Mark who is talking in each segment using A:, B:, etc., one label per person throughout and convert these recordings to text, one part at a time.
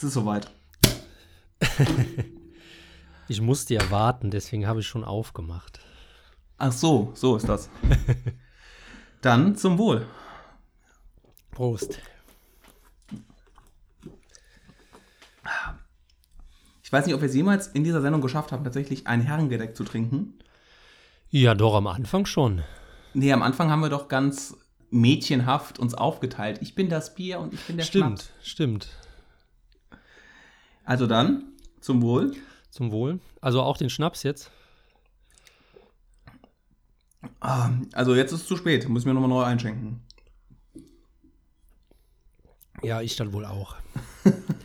A: Es ist soweit.
B: Ich musste ja warten, deswegen habe ich schon aufgemacht.
A: Ach so, so ist das. Dann zum Wohl.
B: Prost.
A: Ich weiß nicht, ob wir es jemals in dieser Sendung geschafft haben, tatsächlich ein Herrengedeck zu trinken.
B: Ja, doch am Anfang schon.
A: Nee, am Anfang haben wir doch ganz mädchenhaft uns aufgeteilt. Ich bin das Bier und ich bin der
B: Stimmt,
A: Schnaps.
B: stimmt.
A: Also dann, zum Wohl.
B: Zum Wohl. Also auch den Schnaps jetzt.
A: Ah, Also jetzt ist es zu spät, müssen wir nochmal neu einschenken.
B: Ja, ich dann wohl auch.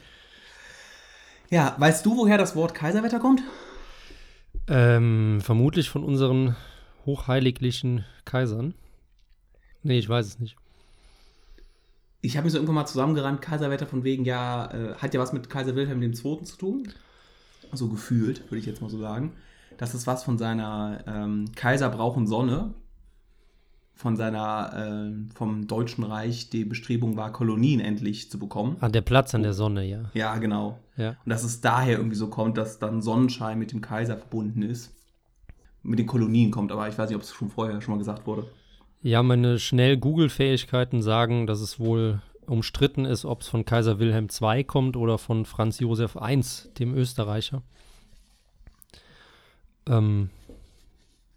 A: Ja, weißt du, woher das Wort Kaiserwetter kommt?
B: Ähm, vermutlich von unseren hochheiliglichen Kaisern. Nee, ich weiß es nicht.
A: Ich habe mich so irgendwann mal zusammengerannt, Kaiserwetter von wegen, ja, äh, hat ja was mit Kaiser Wilhelm II. zu tun. So gefühlt, würde ich jetzt mal so sagen. Das ist was von seiner ähm, Kaiser brauchen Sonne, von seiner, ähm, vom Deutschen Reich, die Bestrebung war, Kolonien endlich zu bekommen.
B: Ah, der Platz an der Sonne, ja.
A: Ja, genau.
B: Ja.
A: Und dass es daher irgendwie so kommt, dass dann Sonnenschein mit dem Kaiser verbunden ist. Mit den Kolonien kommt, aber ich weiß nicht, ob es schon vorher schon mal gesagt wurde.
B: Ja, meine schnell Google-Fähigkeiten sagen, dass es wohl umstritten ist, ob es von Kaiser Wilhelm II kommt oder von Franz Josef I, dem Österreicher. Ähm,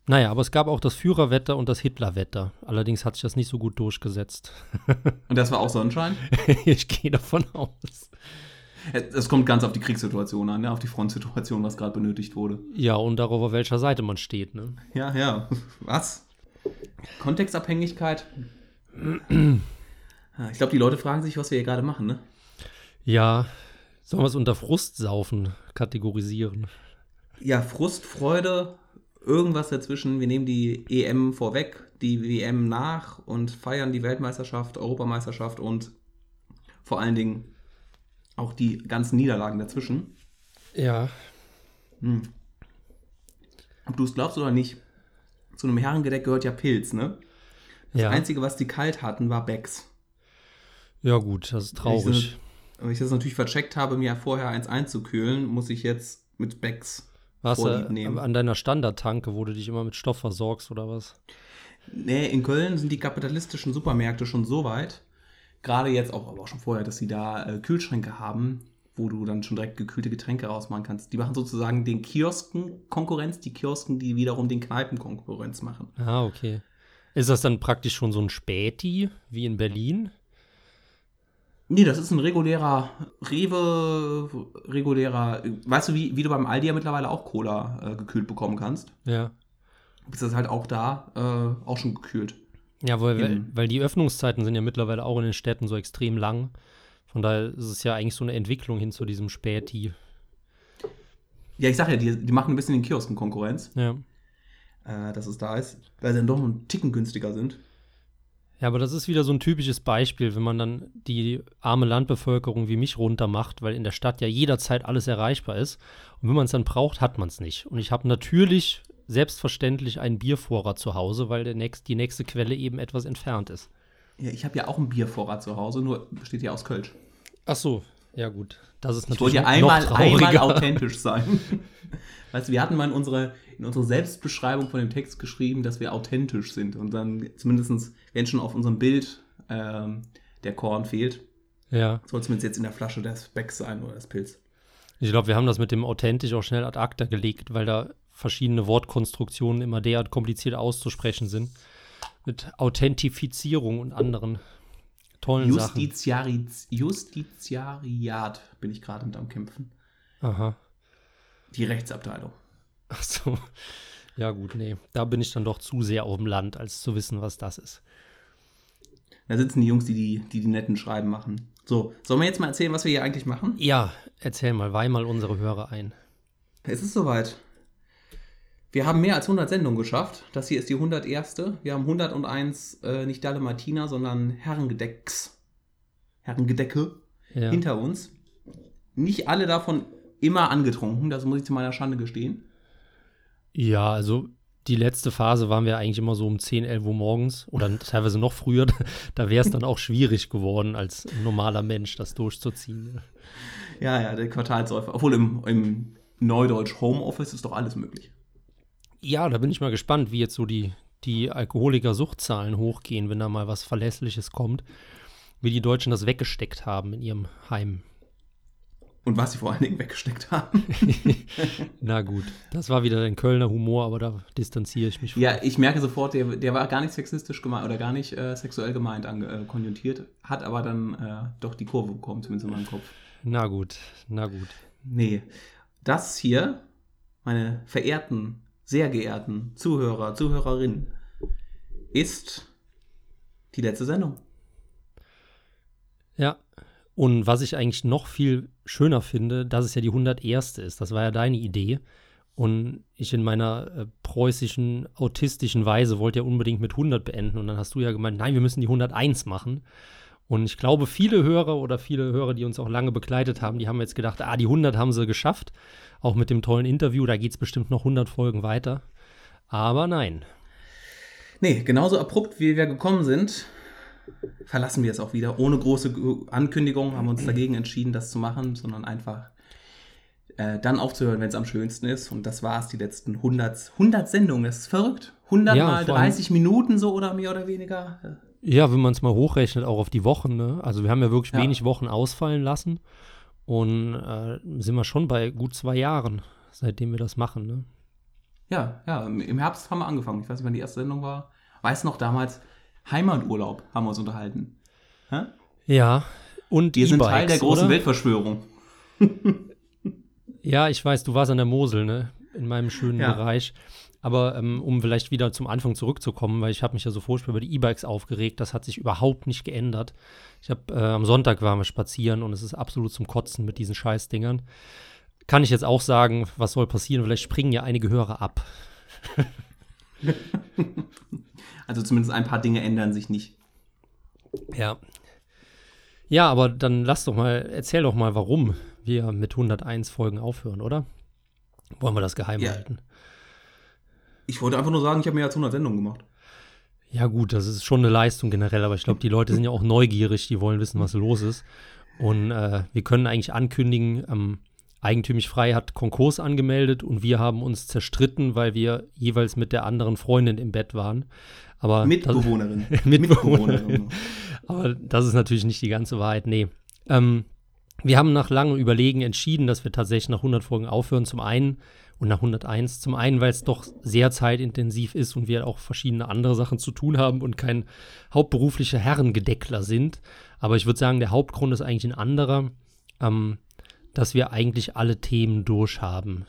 B: naja, aber es gab auch das Führerwetter und das Hitlerwetter. Allerdings hat sich das nicht so gut durchgesetzt.
A: Und das war auch Sonnenschein?
B: ich gehe davon aus.
A: Es kommt ganz auf die Kriegssituation an, ne? auf die Frontsituation, was gerade benötigt wurde.
B: Ja, und darauf, auf welcher Seite man steht, ne?
A: Ja, ja. Was? Kontextabhängigkeit? Ja, Ich glaube, die Leute fragen sich, was wir hier gerade machen, ne?
B: Ja, sollen wir es unter Frustsaufen kategorisieren?
A: Ja, Frust, Freude, irgendwas dazwischen. Wir nehmen die EM vorweg, die WM nach und feiern die Weltmeisterschaft, Europameisterschaft und vor allen Dingen auch die ganzen Niederlagen dazwischen.
B: Ja.
A: Hm. Ob du es glaubst oder nicht, zu einem Herrengedeck gehört ja Pilz, ne? Das
B: Ja.
A: Einzige, was die kalt hatten, war Becks.
B: Ja, gut, das ist traurig.
A: Wenn ich das natürlich vercheckt habe, mir vorher eins einzukühlen, muss ich jetzt mit Becks
B: Warst
A: Vorlieb nehmen.
B: an deiner Standardtanke, wo du dich immer mit Stoff versorgst oder was?
A: Nee, in Köln sind die kapitalistischen Supermärkte schon so weit, gerade jetzt auch, aber auch schon vorher, dass sie da äh, Kühlschränke haben, wo du dann schon direkt gekühlte Getränke rausmachen kannst. Die machen sozusagen den Kiosken Konkurrenz, die Kiosken, die wiederum den Kneipen Konkurrenz machen.
B: Ah, okay. Ist das dann praktisch schon so ein Späti wie in Berlin?
A: Nee, das ist ein regulärer Rewe, regulärer, weißt du, wie, wie du beim Aldi ja mittlerweile auch Cola äh, gekühlt bekommen kannst?
B: Ja.
A: Ist das halt auch da äh, auch schon gekühlt.
B: Ja, weil, weil, weil die Öffnungszeiten sind ja mittlerweile auch in den Städten so extrem lang. Von daher ist es ja eigentlich so eine Entwicklung hin zu diesem Späti.
A: Ja, ich sag ja, die, die machen ein bisschen den Kiosken Konkurrenz,
B: Ja.
A: äh, dass es da ist, weil sie dann doch einen Ticken günstiger sind.
B: Ja, aber das ist wieder so ein typisches Beispiel, wenn man dann die arme Landbevölkerung wie mich runtermacht, weil in der Stadt ja jederzeit alles erreichbar ist. Und wenn man es dann braucht, hat man es nicht. Und ich habe natürlich selbstverständlich einen Biervorrat zu Hause, weil der nächst, die nächste Quelle eben etwas entfernt ist.
A: Ja, ich habe ja auch einen Biervorrat zu Hause, nur besteht ja aus Kölsch.
B: Ach so, ja gut. Das ist
A: Ich
B: natürlich
A: wollte ja einmal, einmal authentisch sein. weißt du, wir hatten mal in unsere, in unsere Selbstbeschreibung von dem Text geschrieben, dass wir authentisch sind. Und dann zumindest, wenn schon auf unserem Bild ähm, der Korn fehlt,
B: Ja,
A: soll zumindest jetzt in der Flasche das Beck sein oder das Pilz.
B: ich glaube, wir haben das mit dem authentisch auch schnell ad acta gelegt, weil da verschiedene Wortkonstruktionen immer derart kompliziert auszusprechen sind. Mit Authentifizierung und anderen tollen Sachen.
A: Justiziari Justiziariat bin ich gerade mit am Kämpfen.
B: Aha.
A: Die Rechtsabteilung.
B: Ach so. Ja, gut, nee. Da bin ich dann doch zu sehr auf dem Land, als zu wissen, was das ist.
A: Da sitzen die Jungs, die die, die, die netten Schreiben machen. So, sollen wir jetzt mal erzählen, was wir hier eigentlich machen?
B: Ja, erzähl mal, weih mal unsere Hörer ein.
A: Es ist soweit. Wir haben mehr als 100 Sendungen geschafft. Das hier ist die 101. Wir haben 101 äh, nicht Dalle Martina, sondern Herrengedecks. Herrengedecke
B: Ja.
A: hinter uns. Nicht alle davon immer angetrunken, das muss ich zu meiner Schande gestehen.
B: ja, also die letzte Phase waren wir eigentlich immer so um 10, 11 Uhr morgens oder teilweise noch früher. Da wäre es dann auch schwierig geworden, als normaler Mensch das durchzuziehen.
A: Ja, ja, der Quartalsäufer. Obwohl im, im Neudeutsch Homeoffice ist doch alles möglich.
B: Ja, da bin ich mal gespannt, wie jetzt so die, die Alkoholiker-Suchtzahlen hochgehen, wenn da mal was Verlässliches kommt. Wie die Deutschen das weggesteckt haben in ihrem Heim.
A: Und was sie vor allen Dingen weggesteckt haben.
B: Na gut, das war wieder ein Kölner Humor, aber da distanziere ich mich
A: von. Ja, ich merke sofort, der, der war gar nicht sexistisch gemeint oder gar nicht äh, sexuell gemeint äh, konjunktiert, hat aber dann äh, doch die Kurve bekommen, zumindest in meinem Kopf.
B: Na gut, na gut.
A: Nee, das hier, meine verehrten, sehr geehrten Zuhörer, Zuhörerinnen, ist die letzte Sendung.
B: Ja, und was ich eigentlich noch viel schöner finde, dass es ja die 101. ist. Das war ja deine Idee. Und ich in meiner äh, preußischen, autistischen Weise wollte ja unbedingt mit 100 beenden. Und dann hast du ja gemeint, nein, wir müssen die 101 machen. Und ich glaube, viele Hörer oder viele Hörer, die uns auch lange begleitet haben, die haben jetzt gedacht, ah, die 100 haben sie geschafft. Auch mit dem tollen Interview, da geht es bestimmt noch 100 Folgen weiter. Aber nein.
A: Nee, genauso abrupt, wie wir gekommen sind, verlassen wir es auch wieder. Ohne große Ankündigung haben wir uns dagegen entschieden, das zu machen, sondern einfach äh, dann aufzuhören, wenn es am schönsten ist. Und das war es, die letzten 100, 100 Sendungen. Das ist verrückt. 100 ja, mal 30 Minuten so oder mehr oder weniger.
B: Ja, wenn man es mal hochrechnet, auch auf die Wochen. Ne? Also wir haben ja wirklich ja. wenig Wochen ausfallen lassen. Und äh, sind wir schon bei gut zwei Jahren, seitdem wir das machen. Ne?
A: Ja, ja, im Herbst haben wir angefangen. Ich weiß nicht, wann die erste Sendung war. Weiß noch damals, Heimaturlaub haben wir uns unterhalten.
B: Hä? Ja, und
A: Wir sind Teil der großen oder? Weltverschwörung.
B: ja, ich weiß, du warst an der Mosel, ne? In meinem schönen ja. Bereich. Aber ähm, um vielleicht wieder zum Anfang zurückzukommen, weil ich habe mich ja so furchtbar über die E-Bikes aufgeregt, das hat sich überhaupt nicht geändert. Ich habe äh, am Sonntag waren wir spazieren und es ist absolut zum Kotzen mit diesen Scheißdingern. Kann ich jetzt auch sagen, was soll passieren? Vielleicht springen ja einige Hörer ab.
A: also zumindest ein paar Dinge ändern sich nicht.
B: Ja. Ja, aber dann lass doch mal, erzähl doch mal, warum wir mit 101 Folgen aufhören, oder? Wollen wir das geheim ja. halten?
A: Ich wollte einfach nur sagen, ich habe mehr als 100 Sendungen gemacht.
B: Ja, gut, das ist schon eine Leistung generell, aber ich glaube, die Leute sind ja auch neugierig, die wollen wissen, was los ist. Und äh, wir können eigentlich ankündigen, ähm, Eigentümlich Frei hat Konkurs angemeldet und wir haben uns zerstritten, weil wir jeweils mit der anderen Freundin im Bett waren. Aber
A: Mitbewohnerin.
B: Das, Mitbewohnerin. Aber das ist natürlich nicht die ganze Wahrheit. Nee. Ähm, wir haben nach langem Überlegen entschieden, dass wir tatsächlich nach 100 Folgen aufhören. Zum einen und nach 101. Zum einen, weil es doch sehr zeitintensiv ist und wir auch verschiedene andere Sachen zu tun haben und kein hauptberuflicher Herrengedeckler sind. Aber ich würde sagen, der Hauptgrund ist eigentlich ein anderer. Ähm, dass wir eigentlich alle Themen durchhaben.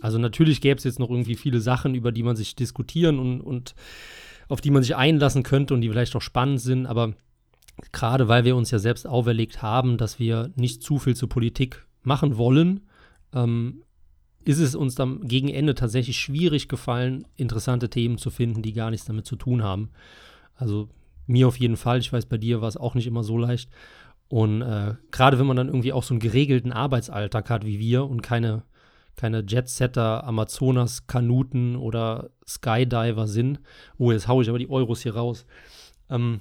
B: Also natürlich gäbe es jetzt noch irgendwie viele Sachen, über die man sich diskutieren und, und auf die man sich einlassen könnte und die vielleicht auch spannend sind, aber gerade weil wir uns ja selbst auferlegt haben, dass wir nicht zu viel zur Politik machen wollen, ähm, ist es uns dann gegen Ende tatsächlich schwierig gefallen, interessante Themen zu finden, die gar nichts damit zu tun haben. Also mir auf jeden Fall, ich weiß, bei dir war es auch nicht immer so leicht. Und äh, gerade wenn man dann irgendwie auch so einen geregelten Arbeitsalltag hat wie wir und keine, keine Jetsetter, Amazonas, Kanuten oder Skydiver sind, oh, jetzt haue ich aber die Euros hier raus, ähm,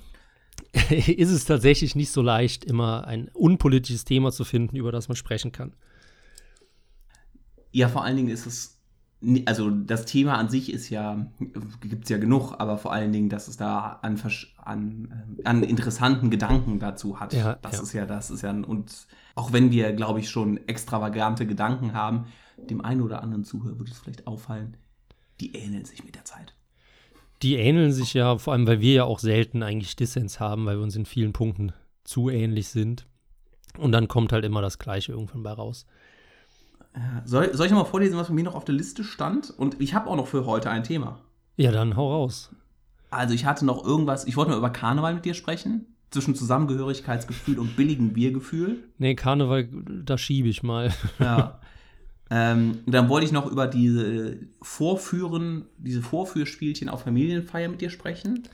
B: ist es tatsächlich nicht so leicht, immer ein unpolitisches Thema zu finden, über das man sprechen kann.
A: Ja, vor allen Dingen ist es also das Thema an sich ist ja, gibt es ja genug, aber vor allen Dingen, dass es da an, an, äh, an interessanten Gedanken dazu hat. Ja, das ja. ist ja, das ist ja, und auch wenn wir, glaube ich, schon extravagante Gedanken haben, dem einen oder anderen Zuhörer würde es vielleicht auffallen, die ähneln sich mit der Zeit.
B: Die ähneln sich ja, vor allem, weil wir ja auch selten eigentlich Dissens haben, weil wir uns in vielen Punkten zu ähnlich sind. Und dann kommt halt immer das Gleiche irgendwann bei raus.
A: Soll, soll ich mal vorlesen, was bei mir noch auf der Liste stand? Und ich habe auch noch für heute ein Thema.
B: Ja, dann hau raus.
A: Also ich hatte noch irgendwas, ich wollte mal über Karneval mit dir sprechen. Zwischen Zusammengehörigkeitsgefühl und billigem Biergefühl.
B: Nee, Karneval, da schiebe ich mal.
A: Ja. Ähm, dann wollte ich noch über diese Vorführen, diese Vorführspielchen auf Familienfeier mit dir sprechen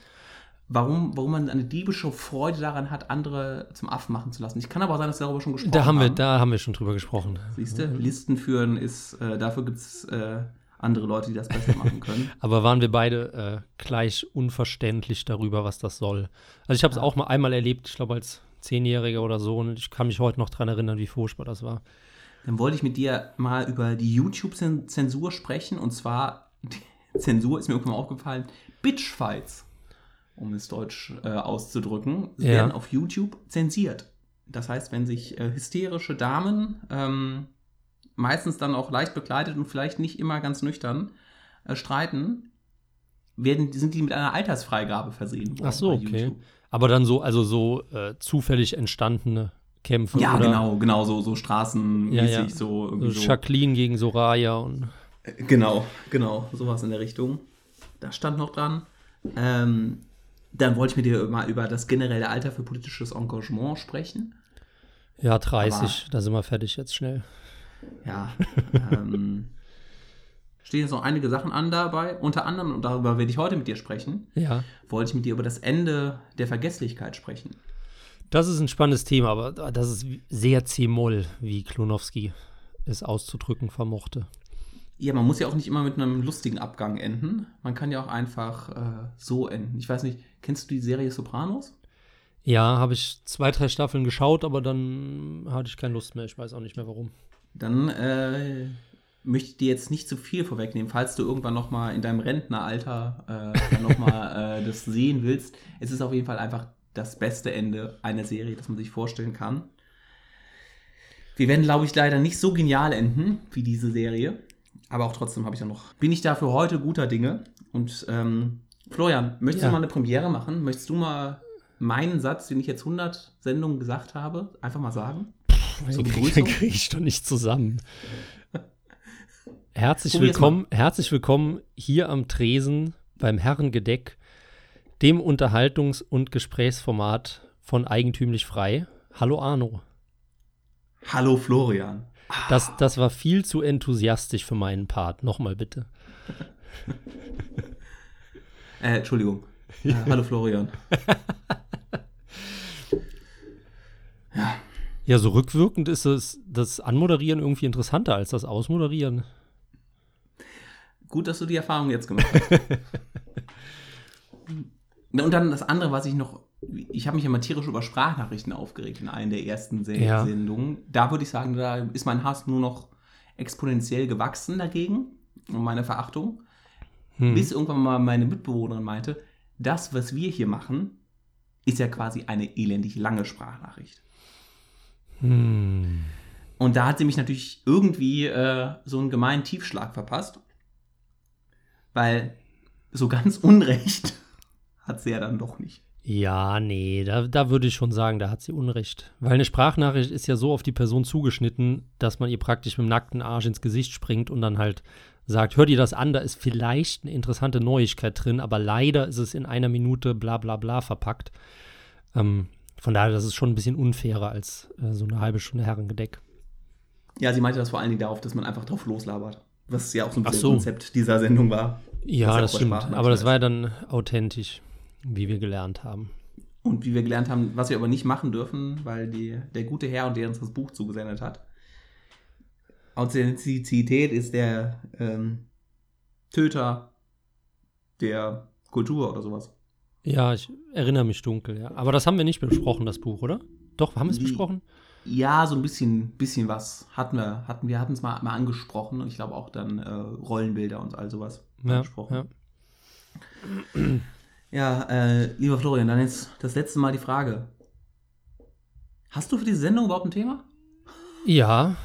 A: warum, warum man eine diebische Freude daran hat, andere zum Affen machen zu lassen. Ich kann aber auch sein, dass wir darüber schon gesprochen
B: da haben. Wir, da haben wir schon drüber gesprochen.
A: Siehst du. Listen führen ist, äh, dafür gibt es äh, andere Leute, die das besser machen können.
B: aber waren wir beide äh, gleich unverständlich darüber, was das soll? Also ich habe es ja. auch mal einmal erlebt, ich glaube als Zehnjähriger oder so. Und ich kann mich heute noch daran erinnern, wie furchtbar das war.
A: Dann wollte ich mit dir mal über die YouTube-Zensur sprechen. Und zwar, die Zensur ist mir irgendwann mal aufgefallen, Bitchfights, um es deutsch äh, auszudrücken,
B: Ja.
A: werden auf YouTube zensiert. Das heißt, wenn sich äh, hysterische Damen, ähm, meistens dann auch leicht bekleidet und vielleicht nicht immer ganz nüchtern, äh, streiten, werden, sind die mit einer Altersfreigabe versehen.
B: Ach so, okay.
A: YouTube.
B: Aber dann so, also so äh, zufällig entstandene Kämpfe.
A: Ja,
B: oder
A: genau, genau, so, so straßenmäßig,
B: Ja, ja.
A: so irgendwie so.
B: Jacqueline gegen Soraya und.
A: Genau, genau, sowas in der Richtung. Das stand noch dran. Ähm, dann wollte ich mit dir mal über das generelle Alter für politisches Engagement sprechen.
B: Ja, 30, da sind wir fertig jetzt schnell.
A: Ja, ähm, stehen jetzt noch einige Sachen an dabei. Unter anderem, und darüber werde ich heute mit dir sprechen,
B: Ja.
A: wollte ich mit dir über das Ende der Vergesslichkeit sprechen.
B: Das ist ein spannendes Thema, aber das ist sehr C-Moll, wie Klonowski es auszudrücken vermochte.
A: Ja, man muss ja auch nicht immer mit einem lustigen Abgang enden. Man kann ja auch einfach äh, so enden. Ich weiß nicht, kennst du die Serie Sopranos?
B: Ja, habe ich zwei, drei Staffeln geschaut, aber dann hatte ich keine Lust mehr. Ich weiß auch nicht mehr warum.
A: Dann äh, möchte ich dir jetzt nicht zu viel vorwegnehmen, falls du irgendwann noch mal in deinem Rentneralter äh, dann noch mal äh, das sehen willst. Es ist auf jeden Fall einfach das beste Ende einer Serie, das man sich vorstellen kann. Wir werden, glaube ich, leider nicht so genial enden wie diese Serie, aber auch trotzdem habe ich ja noch. Bin ich da für heute guter Dinge? Und ähm, Florian, möchtest
B: Ja.
A: du mal eine Premiere machen? Möchtest du mal meinen Satz, den ich jetzt 100 Sendungen gesagt habe, einfach mal sagen?
B: Den
A: Begrüßung?
B: kriege ich doch nicht zusammen. Herzlich willkommen, herzlich willkommen hier am Tresen beim Herrengedeck, dem Unterhaltungs- und Gesprächsformat von Eigentümlich Frei. Hallo Arno.
A: Hallo Florian.
B: Das, das war viel zu enthusiastisch für meinen Part. Nochmal bitte.
A: Äh, Entschuldigung. Äh, hallo Florian.
B: Ja, so rückwirkend ist es das Anmoderieren irgendwie interessanter als das Ausmoderieren.
A: Gut, dass du die Erfahrung jetzt gemacht hast. Und dann das andere, was ich noch, ich habe mich ja mal tierisch über Sprachnachrichten aufgeregt in einer der ersten Se
B: Ja.
A: Sendungen. Da würde ich sagen, da ist mein Hass nur noch exponentiell gewachsen dagegen und meine Verachtung.
B: Hm.
A: Bis irgendwann mal meine Mitbewohnerin meinte, das, was wir hier machen, ist ja quasi eine elendig lange Sprachnachricht.
B: Hm.
A: Und da hat sie mich natürlich irgendwie äh, so einen gemeinen Tiefschlag verpasst. Weil so ganz Unrecht hat sie ja dann doch nicht.
B: Ja, nee, da, da würde ich schon sagen, da hat sie Unrecht. Weil eine Sprachnachricht ist ja so auf die Person zugeschnitten, dass man ihr praktisch mit dem nackten Arsch ins Gesicht springt und dann halt sagt, hör dir das an, da ist vielleicht eine interessante Neuigkeit drin, aber leider ist es in einer Minute bla bla bla verpackt. Ähm, von daher, das ist schon ein bisschen unfairer als äh, so eine halbe Stunde Herrengedeck.
A: Ja, sie meinte das vor allen Dingen darauf, dass man einfach drauf loslabert. Was ja auch so ein bisschen
B: so.
A: Konzept dieser Sendung war.
B: Ja, das stimmt. Aber das war ja dann authentisch, wie wir gelernt haben.
A: Und wie wir gelernt haben, was wir aber nicht machen dürfen, weil die, der gute Herr und der uns das Buch zugesendet hat. Authentizität ist der ähm, Töter der Kultur oder sowas.
B: Ja, ich erinnere mich dunkel, ja. Aber das haben wir nicht besprochen, das Buch, oder? Doch, haben wir es besprochen?
A: Ja, so ein bisschen, bisschen was hatten wir. Hatten wir hatten es mal, mal angesprochen und ich glaube auch dann äh, Rollenbilder und all sowas
B: Ja,
A: angesprochen.
B: ja.
A: Ja, äh, lieber Florian, dann jetzt das letzte Mal die Frage. Hast du für diese Sendung überhaupt ein Thema?
B: Ja.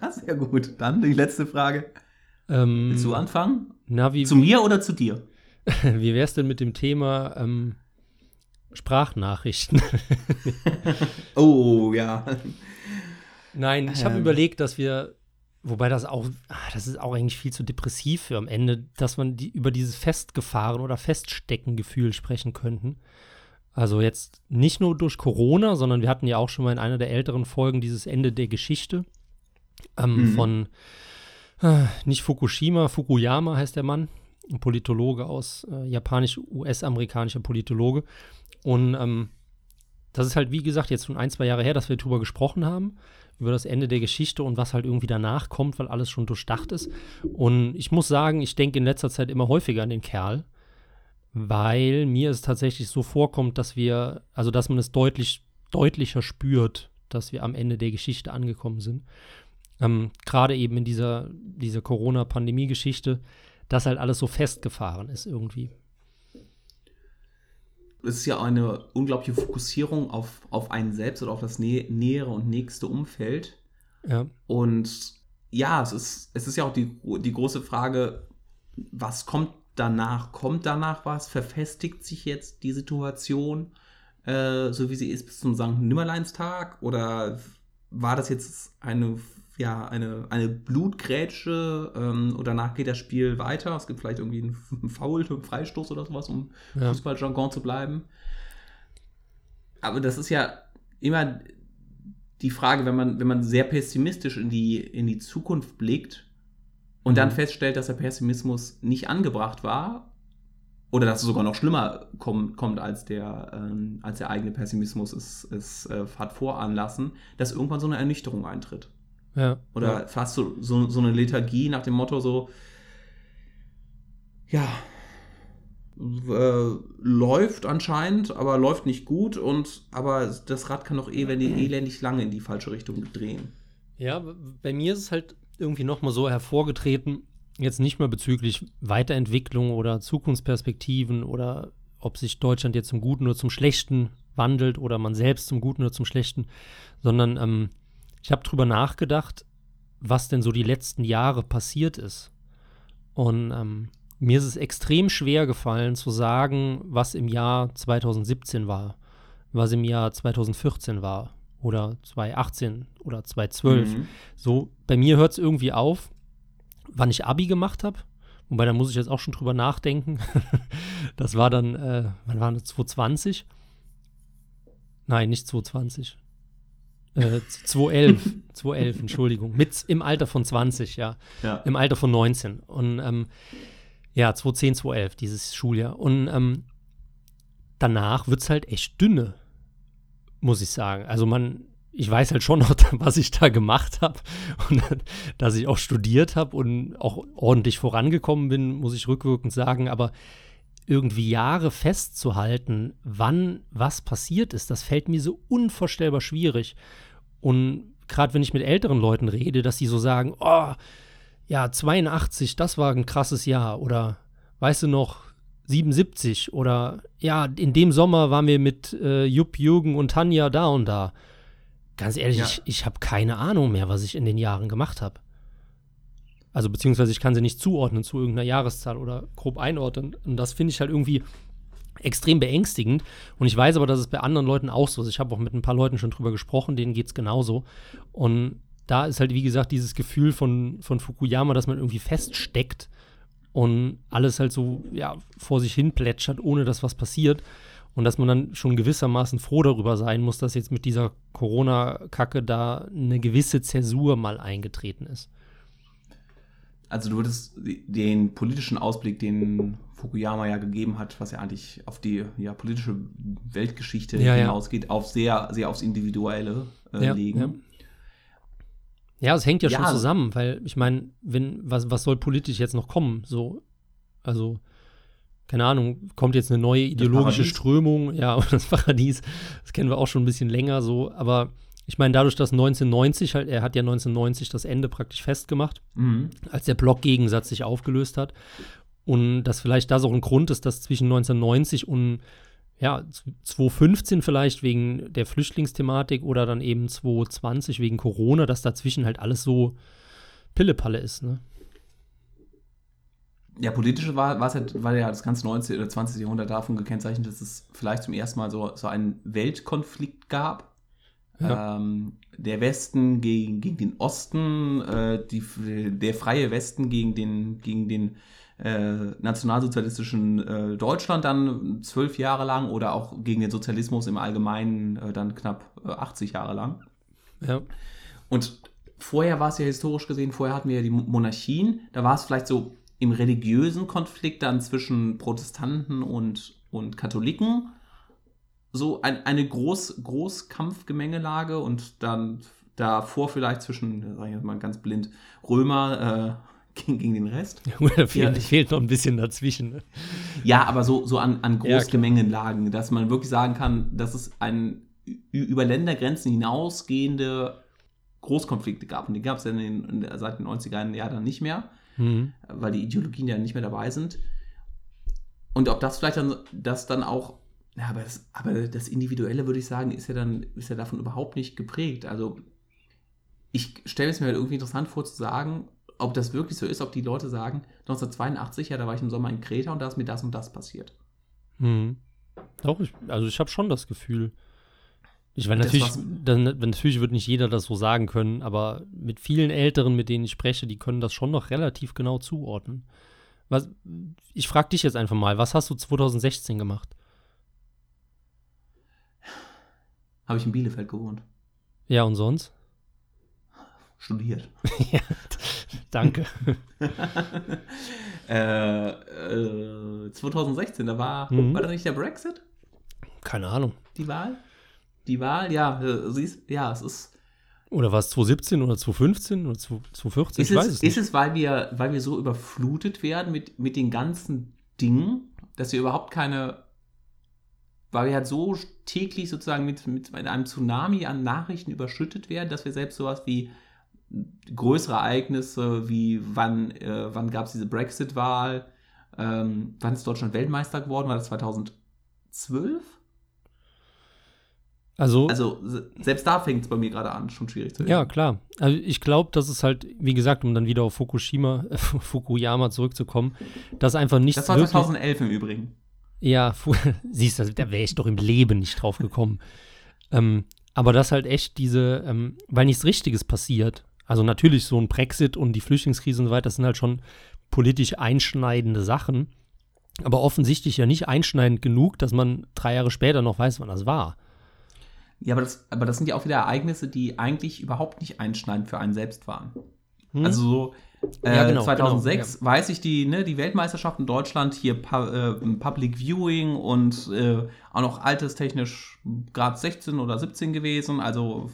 A: Ja, sehr gut. Dann die letzte Frage.
B: Ähm,
A: Willst du anfangen?
B: na, wie,
A: Zu mir oder zu dir?
B: wie wär's denn mit dem Thema ähm, Sprachnachrichten?
A: Oh, ja.
B: Nein, ich habe
A: Ähm.
B: überlegt, dass wir, wobei das auch, ah, das ist auch eigentlich viel zu depressiv für am Ende, dass man die, über dieses Festgefahren oder Feststecken-Gefühl sprechen könnten. Also jetzt nicht nur durch Corona, sondern wir hatten ja auch schon mal in einer der älteren Folgen dieses Ende der Geschichte ähm,
A: Mhm.
B: von äh, nicht Fukushima, Fukuyama heißt der Mann, ein Politologe aus äh, japanisch-US-amerikanischer Politologe. Und ähm, das ist halt, wie gesagt, jetzt schon ein, zwei Jahre her, dass wir drüber gesprochen haben, über das Ende der Geschichte und was halt irgendwie danach kommt, weil alles schon durchdacht ist. Und ich muss sagen, ich denke in letzter Zeit immer häufiger an den Kerl, weil mir es tatsächlich so vorkommt, dass wir, also dass man es deutlich deutlicher spürt, dass wir am Ende der Geschichte angekommen sind. Ähm, Gerade eben in dieser, dieser Corona-Pandemie-Geschichte, dass halt alles so festgefahren ist irgendwie.
A: Es ist ja eine unglaubliche Fokussierung auf, auf einen selbst oder auf das nä nähere und nächste Umfeld.
B: Ja.
A: Und ja, es ist, es ist ja auch die, die große Frage, was kommt danach? Kommt danach was? Verfestigt sich jetzt die Situation, äh, so wie sie ist, bis zum St. Nimmerleinstag? Oder war das jetzt eine, ja, eine, eine Blutgrätsche ähm, und danach geht das Spiel weiter? Es gibt vielleicht irgendwie einen Foul, einen Freistoß oder sowas, um ja. Fußballjargon zu bleiben. Aber das ist ja immer die Frage, wenn man, wenn man sehr pessimistisch in die, in die Zukunft blickt und mhm. dann feststellt, dass der Pessimismus nicht angebracht war oder dass es sogar noch schlimmer kommt, kommt als, der, ähm, als der eigene Pessimismus es, es äh, hat voranlassen, dass irgendwann so eine Ernüchterung eintritt.
B: Ja,
A: oder
B: ja.
A: fast so, so, so eine Lethargie nach dem Motto so, ja, äh, läuft anscheinend, aber läuft nicht gut und aber das Rad kann doch eh, wenn die elendig lange in die falsche Richtung drehen.
B: Ja, bei mir ist es halt irgendwie nochmal so hervorgetreten, jetzt nicht mehr bezüglich Weiterentwicklung oder Zukunftsperspektiven oder ob sich Deutschland jetzt zum Guten oder zum Schlechten wandelt oder man selbst zum Guten oder zum Schlechten, sondern ähm, ich habe drüber nachgedacht, was denn so die letzten Jahre passiert ist. Und ähm, mir ist es extrem schwer gefallen zu sagen, was im Jahr 2017 war, was im Jahr 2014 war oder 2018 oder 2012. Mhm. So, bei mir hört es irgendwie auf, wann ich Abi gemacht habe. Wobei, da muss ich jetzt auch schon drüber nachdenken. das war dann, äh, wann war das? 2020? Nein, nicht 2020. Äh, 2011, 2011, Entschuldigung. Mit, Im Alter von 20, ja.
A: ja.
B: Im Alter von 19. Und ähm, ja, 2010, 2011, dieses Schuljahr. Und ähm, danach wird es halt echt dünne, muss ich sagen. Also man, ich weiß halt schon noch, was ich da gemacht habe und dass ich auch studiert habe und auch ordentlich vorangekommen bin, muss ich rückwirkend sagen. Aber irgendwie Jahre festzuhalten, wann was passiert ist, das fällt mir so unvorstellbar schwierig. Und gerade wenn ich mit älteren Leuten rede, dass sie so sagen, oh, ja, 82, das war ein krasses Jahr. Oder weißt du noch, 77 oder ja, in dem Sommer waren wir mit äh, Jupp, Jürgen und Tanja da und da. Ganz ehrlich, ja. ich, ich habe keine Ahnung mehr, was ich in den Jahren gemacht habe. Also beziehungsweise ich kann sie nicht zuordnen zu irgendeiner Jahreszahl oder grob einordnen. Und das finde ich halt irgendwie extrem beängstigend. Und ich weiß aber, dass es bei anderen Leuten auch so ist. Ich habe auch mit ein paar Leuten schon drüber gesprochen, denen geht es genauso. Und da ist halt, wie gesagt, dieses Gefühl von, von Fukuyama, dass man irgendwie feststeckt und alles halt so ja, vor sich hin plätschert, ohne dass was passiert. Und dass man dann schon gewissermaßen froh darüber sein muss, dass jetzt mit dieser Corona-Kacke da eine gewisse Zäsur mal eingetreten ist.
A: Also du würdest den politischen Ausblick, den Fukuyama ja gegeben hat, was ja eigentlich auf die ja, politische Weltgeschichte
B: ja,
A: hinausgeht, ja. auf sehr, sehr aufs Individuelle äh, ja, legen.
B: Ja, es hängt ja, schon zusammen, weil ich meine, wenn, was, was soll politisch jetzt noch kommen? So, also, keine Ahnung, kommt jetzt eine neue ideologische Strömung, ja, das Paradies, das kennen wir auch schon ein bisschen länger so, aber ich meine, dadurch, dass 1990 halt, er hat ja 1990 das Ende praktisch festgemacht,
A: mhm.
B: als der Blockgegensatz sich aufgelöst hat. Und dass vielleicht das auch ein Grund ist, dass zwischen 1990 und ja, 2015 vielleicht wegen der Flüchtlingsthematik oder dann eben 2020 wegen Corona, dass dazwischen halt alles so Pillepalle ist, ne?
A: Ja, politisch war, war, halt, war ja das ganze 19. oder 20. Jahrhundert davon gekennzeichnet, dass es vielleicht zum ersten Mal so, so einen Weltkonflikt gab. Ja. Ähm, der Westen gegen, gegen den Osten, äh, die, der freie Westen gegen den, gegen den äh, nationalsozialistischen äh, Deutschland dann zwölf Jahre lang oder auch gegen den Sozialismus im Allgemeinen äh, dann knapp 80 Jahre lang.
B: Ja.
A: Und vorher war es ja historisch gesehen, vorher hatten wir ja die Monarchien, da war es vielleicht so im religiösen Konflikt dann zwischen Protestanten und, und Katholiken so ein, eine Groß, Großkampfgemengelage und dann davor vielleicht zwischen, sag ich jetzt mal ganz blind, Römer, äh, gegen, gegen den Rest.
B: Ja, fehlt, ja, fehlt noch ein bisschen dazwischen. Ne?
A: Ja, aber so, so an, an Großgemengenlagen, ja, dass man wirklich sagen kann, das ist ein über Ländergrenzen hinausgehende Großkonflikte gab. Und die gab es ja in den, seit den 90er Jahren dann nicht mehr,
B: Mhm.
A: weil die Ideologien ja nicht mehr dabei sind. Und ob das vielleicht dann, das dann auch, ja, aber das, aber das Individuelle, würde ich sagen, ist ja dann, ist ja davon überhaupt nicht geprägt. Also ich stelle es mir halt irgendwie interessant vor zu sagen, ob das wirklich so ist, ob die Leute sagen, 1982, ja, da war ich im Sommer in Kreta und da ist mir das und das passiert.
B: Mhm. Doch, ich, also ich habe schon das Gefühl. Ich meine, natürlich, dann, natürlich wird nicht jeder das so sagen können, aber mit vielen Älteren, mit denen ich spreche, die können das schon noch relativ genau zuordnen. Was, ich frage dich jetzt einfach mal, was hast du 2016 gemacht?
A: Habe ich in Bielefeld gewohnt.
B: Ja, und sonst?
A: Studiert.
B: Danke.
A: äh, äh, 2016, da war,
B: Mhm.
A: war da nicht der Brexit?
B: Keine Ahnung.
A: Die Wahl? Die Wahl, ja, äh, siehst, ja, es ist.
B: Oder war es 2017 oder 2015 oder 2014?
A: Ist
B: ich weiß
A: es,
B: es nicht.
A: ist es, weil wir, weil wir so überflutet werden mit, mit den ganzen Dingen, dass wir überhaupt keine, weil wir halt so täglich sozusagen mit, mit einem Tsunami an Nachrichten überschüttet werden, dass wir selbst sowas wie größere Ereignisse wie wann, äh, wann gab es diese Brexit-Wahl, ähm, wann ist Deutschland Weltmeister geworden, war das 2012?
B: also,
A: Also se- selbst da fängt es bei mir gerade an, schon schwierig zu werden.
B: ja, klar. Also ich glaube, dass es halt, wie gesagt, um dann wieder auf Fukushima, äh, Fukuyama zurückzukommen, dass einfach nichts
A: Das war
B: wirklich
A: 2011 im Übrigen.
B: Ja, siehst du, da wäre ich doch im Leben nicht drauf gekommen. ähm, aber das halt echt diese, ähm, weil nichts Richtiges passiert. Also natürlich so ein Brexit und die Flüchtlingskrise und so weiter, das sind halt schon politisch einschneidende Sachen. Aber offensichtlich ja nicht einschneidend genug, dass man drei Jahre später noch weiß, wann das war.
A: Ja, aber das, aber das sind ja auch wieder Ereignisse, die eigentlich überhaupt nicht einschneidend für einen selbst waren.
B: Hm?
A: Also so äh,
B: Ja, genau,
A: 2006 weiß ich die, ne, die Weltmeisterschaft in Deutschland, hier Pu äh, Public Viewing und äh, auch noch alterstechnisch Grad 16 oder 17 gewesen. Also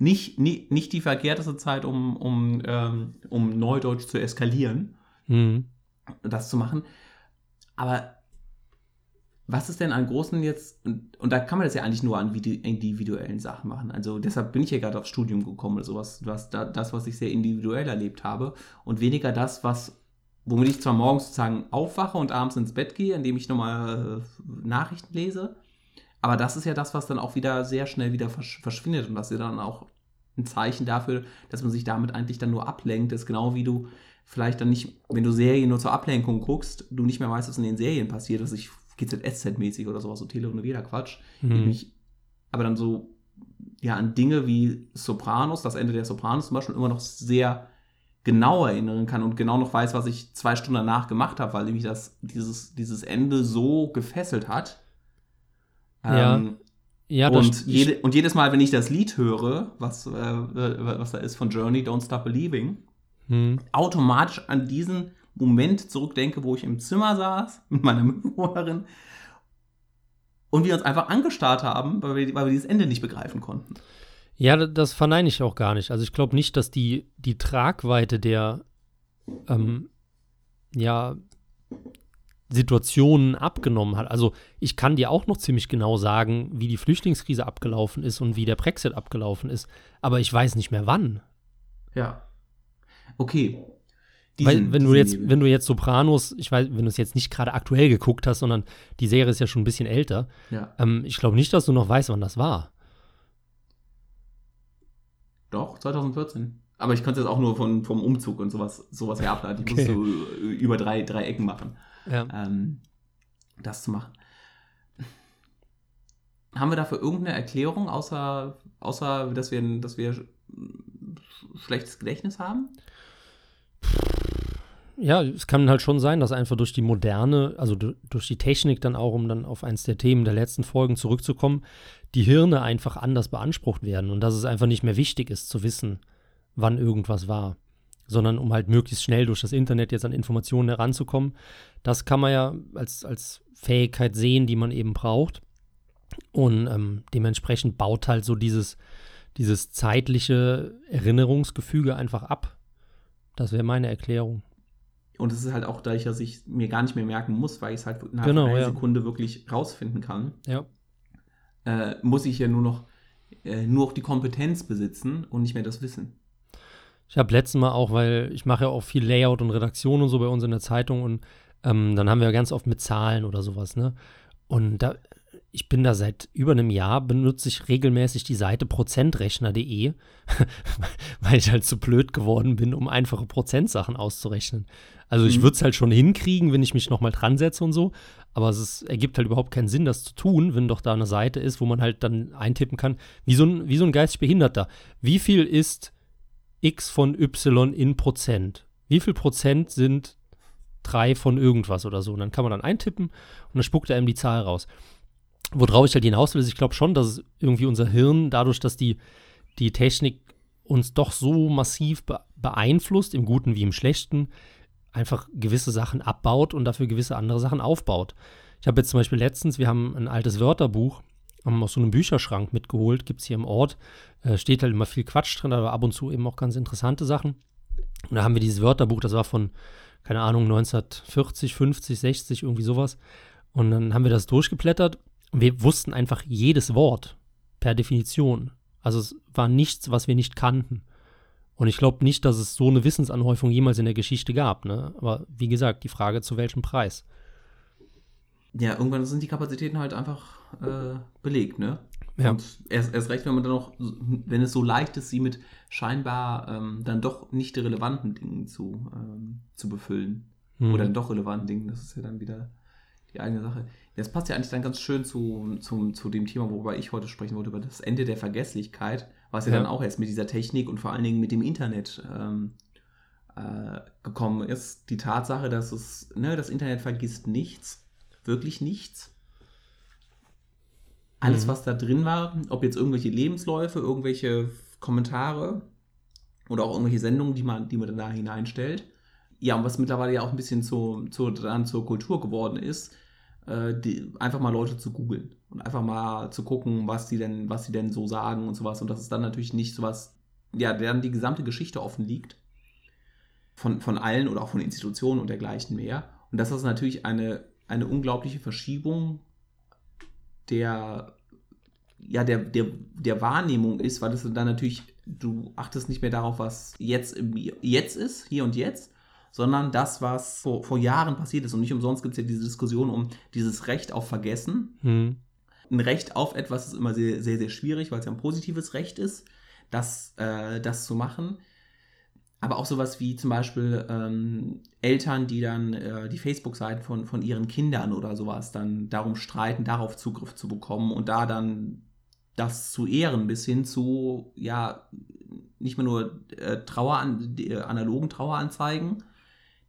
A: nicht, nie, nicht die verkehrteste Zeit, um, um, ähm, um Neudeutsch zu eskalieren.
B: Hm.
A: das zu machen. Aber was ist denn an großen jetzt, und, und da kann man das ja eigentlich nur an individuellen Sachen machen. Also deshalb bin ich ja gerade aufs Studium gekommen oder sowas, was, da, das, was ich sehr individuell erlebt habe und weniger das, was, womit ich zwar morgens sozusagen aufwache und abends ins Bett gehe, indem ich nochmal äh, Nachrichten lese, aber das ist ja das, was dann auch wieder sehr schnell wieder versch verschwindet und das ist ja dann auch ein Zeichen dafür, dass man sich damit eigentlich dann nur ablenkt. Das ist genau wie du vielleicht dann nicht, wenn du Serien nur zur Ablenkung guckst, du nicht mehr weißt, was in den Serien passiert, dass ich GZSZ-mäßig oder sowas, so Telenovela Quatsch.
B: Hm.
A: Mich aber dann so ja an Dinge wie Sopranos, das Ende der Sopranos zum Beispiel, immer noch sehr genau erinnern kann und genau noch weiß, was ich zwei Stunden danach gemacht habe, weil mich das, dieses, dieses Ende so gefesselt hat.
B: Ja,
A: Ähm,
B: Ja,
A: und, jede, und jedes Mal, wenn ich das Lied höre, was, äh, was da ist von Journey, Don't Stop Believing,
B: hm.
A: automatisch an diesen Moment zurückdenke, wo ich im Zimmer saß mit meiner Mitbewohnerin und wir uns einfach angestarrt haben, weil wir, weil wir dieses Ende nicht begreifen konnten.
B: Ja, da- das verneine ich auch gar nicht. Also ich glaube nicht, dass die, die Tragweite der ähm, ja, Situationen abgenommen hat. Also ich kann dir auch noch ziemlich genau sagen, wie die Flüchtlingskrise abgelaufen ist und wie der Brexit abgelaufen ist, aber ich weiß nicht mehr wann.
A: Ja. Okay.
B: Weil
A: Diesen-
B: wenn du jetzt, wenn du jetzt Sopranos, ich weiß, wenn du es jetzt nicht gerade aktuell geguckt hast, sondern die Serie ist ja schon ein bisschen älter,
A: Ja.
B: ähm, ich glaube nicht, dass du noch weißt, wann das war.
A: Doch, 2014. Aber ich konnte jetzt auch nur von, vom Umzug und sowas, sowas her ableiten. Ich
B: Okay.
A: musste so äh, über drei, drei Ecken machen.
B: Ja.
A: ähm, das zu machen. Haben wir dafür irgendeine Erklärung, außer, außer dass, wir, dass wir schlechtes Gedächtnis haben?
B: Ja, es kann halt schon sein, dass einfach durch die moderne, also du- durch die Technik dann auch, um dann auf eins der Themen der letzten Folgen zurückzukommen, die Hirne einfach anders beansprucht werden und dass es einfach nicht mehr wichtig ist zu wissen, wann irgendwas war, sondern um halt möglichst schnell durch das Internet jetzt an Informationen heranzukommen. Das kann man ja als, als Fähigkeit sehen, die man eben braucht. Und ähm, dementsprechend baut halt so dieses, dieses zeitliche Erinnerungsgefüge einfach ab. Das wäre meine Erklärung.
A: Und es ist halt auch dass ich mir gar nicht mehr merken muss, weil ich es halt innerhalb
B: Genau,
A: einer
B: ja.
A: Sekunde wirklich rausfinden kann,
B: Ja.
A: äh, muss ich ja nur noch äh, nur auch die Kompetenz besitzen und nicht mehr das Wissen.
B: Ich habe letztes Mal auch, weil ich mache ja auch viel Layout und Redaktion und so bei uns in der Zeitung und ähm, dann haben wir ganz oft mit Zahlen oder sowas, ne? Und da, ich bin da seit über einem Jahr, benutze ich regelmäßig die Seite prozentrechner.de, weil ich halt zu blöd geworden bin, um einfache Prozentsachen auszurechnen. Also ich mhm. würde es halt schon hinkriegen, wenn ich mich nochmal dran setze und so, aber es ist, ergibt halt überhaupt keinen Sinn, das zu tun, wenn doch da eine Seite ist, wo man halt dann eintippen kann, wie so ein, wie so ein geistig Behinderter. Wie viel ist x von y in Prozent? Wie viel Prozent sind drei von irgendwas oder so? Und dann kann man dann eintippen und dann spuckt er ihm die Zahl raus. Worauf ich halt hinaus will, ist, ich glaube schon, dass irgendwie unser Hirn, dadurch, dass die, die Technik uns doch so massiv be beeinflusst, im Guten wie im Schlechten, einfach gewisse Sachen abbaut und dafür gewisse andere Sachen aufbaut. Ich habe jetzt zum Beispiel letztens, wir haben ein altes Wörterbuch haben aus so einem Bücherschrank mitgeholt, gibt es hier im Ort. Äh, steht halt immer viel Quatsch drin, aber ab und zu eben auch ganz interessante Sachen. Und da haben wir dieses Wörterbuch, das war von, keine Ahnung, 1940, 50, 60, irgendwie sowas. Und dann haben wir das durchgeblättert und wir wussten einfach jedes Wort per Definition. Also es war nichts, was wir nicht kannten. Und ich glaube nicht, dass es so eine Wissensanhäufung jemals in der Geschichte gab. Ne? Aber wie gesagt, die Frage, zu welchem Preis?
A: Ja, irgendwann sind die Kapazitäten halt einfach äh, belegt, ne?
B: Ja.
A: Und erst, erst recht, wenn man dann noch, wenn es so leicht ist, sie mit scheinbar ähm, dann doch nicht relevanten Dingen zu, ähm, zu befüllen. Mhm. Oder dann doch relevanten Dingen, das ist ja dann wieder die eigene Sache. Das passt ja eigentlich dann ganz schön zu, zu, zu dem Thema, worüber ich heute sprechen wollte, über das Ende der Vergesslichkeit, was ja, ja. dann auch erst mit dieser Technik und vor allen Dingen mit dem Internet ähm, äh, gekommen ist. Die Tatsache, dass es, ne, das Internet vergisst nichts, wirklich nichts. Alles, mhm. was da drin war, ob jetzt irgendwelche Lebensläufe, irgendwelche Kommentare oder auch irgendwelche Sendungen, die man, die man da hineinstellt. Ja, und was mittlerweile ja auch ein bisschen zu, zu, dann zur Kultur geworden ist, äh, die, einfach mal Leute zu googeln und einfach mal zu gucken, was die denn, was sie denn so sagen und sowas. Und dass es dann natürlich nicht sowas, ja, dann die gesamte Geschichte offen liegt. Von, von allen oder auch von Institutionen und dergleichen mehr. Und das natürlich eine, eine unglaubliche Verschiebung der, ja, der, der, der Wahrnehmung ist, weil das dann natürlich, du achtest nicht mehr darauf, was jetzt, jetzt ist, hier und jetzt, sondern das, was vor, vor Jahren passiert ist. Und nicht umsonst gibt es ja diese Diskussion um dieses Recht auf Vergessen. Hm. Ein Recht auf etwas ist immer sehr, sehr, sehr schwierig, weil es ja ein positives Recht ist, das, äh, das zu machen aber auch sowas wie zum Beispiel ähm, Eltern, die dann äh, die Facebook-Seiten von, von ihren Kindern oder sowas dann darum streiten, darauf Zugriff zu bekommen und da dann das zu ehren, bis hin zu, ja, nicht mehr nur äh, Trauer, die, äh, analogen Traueranzeigen,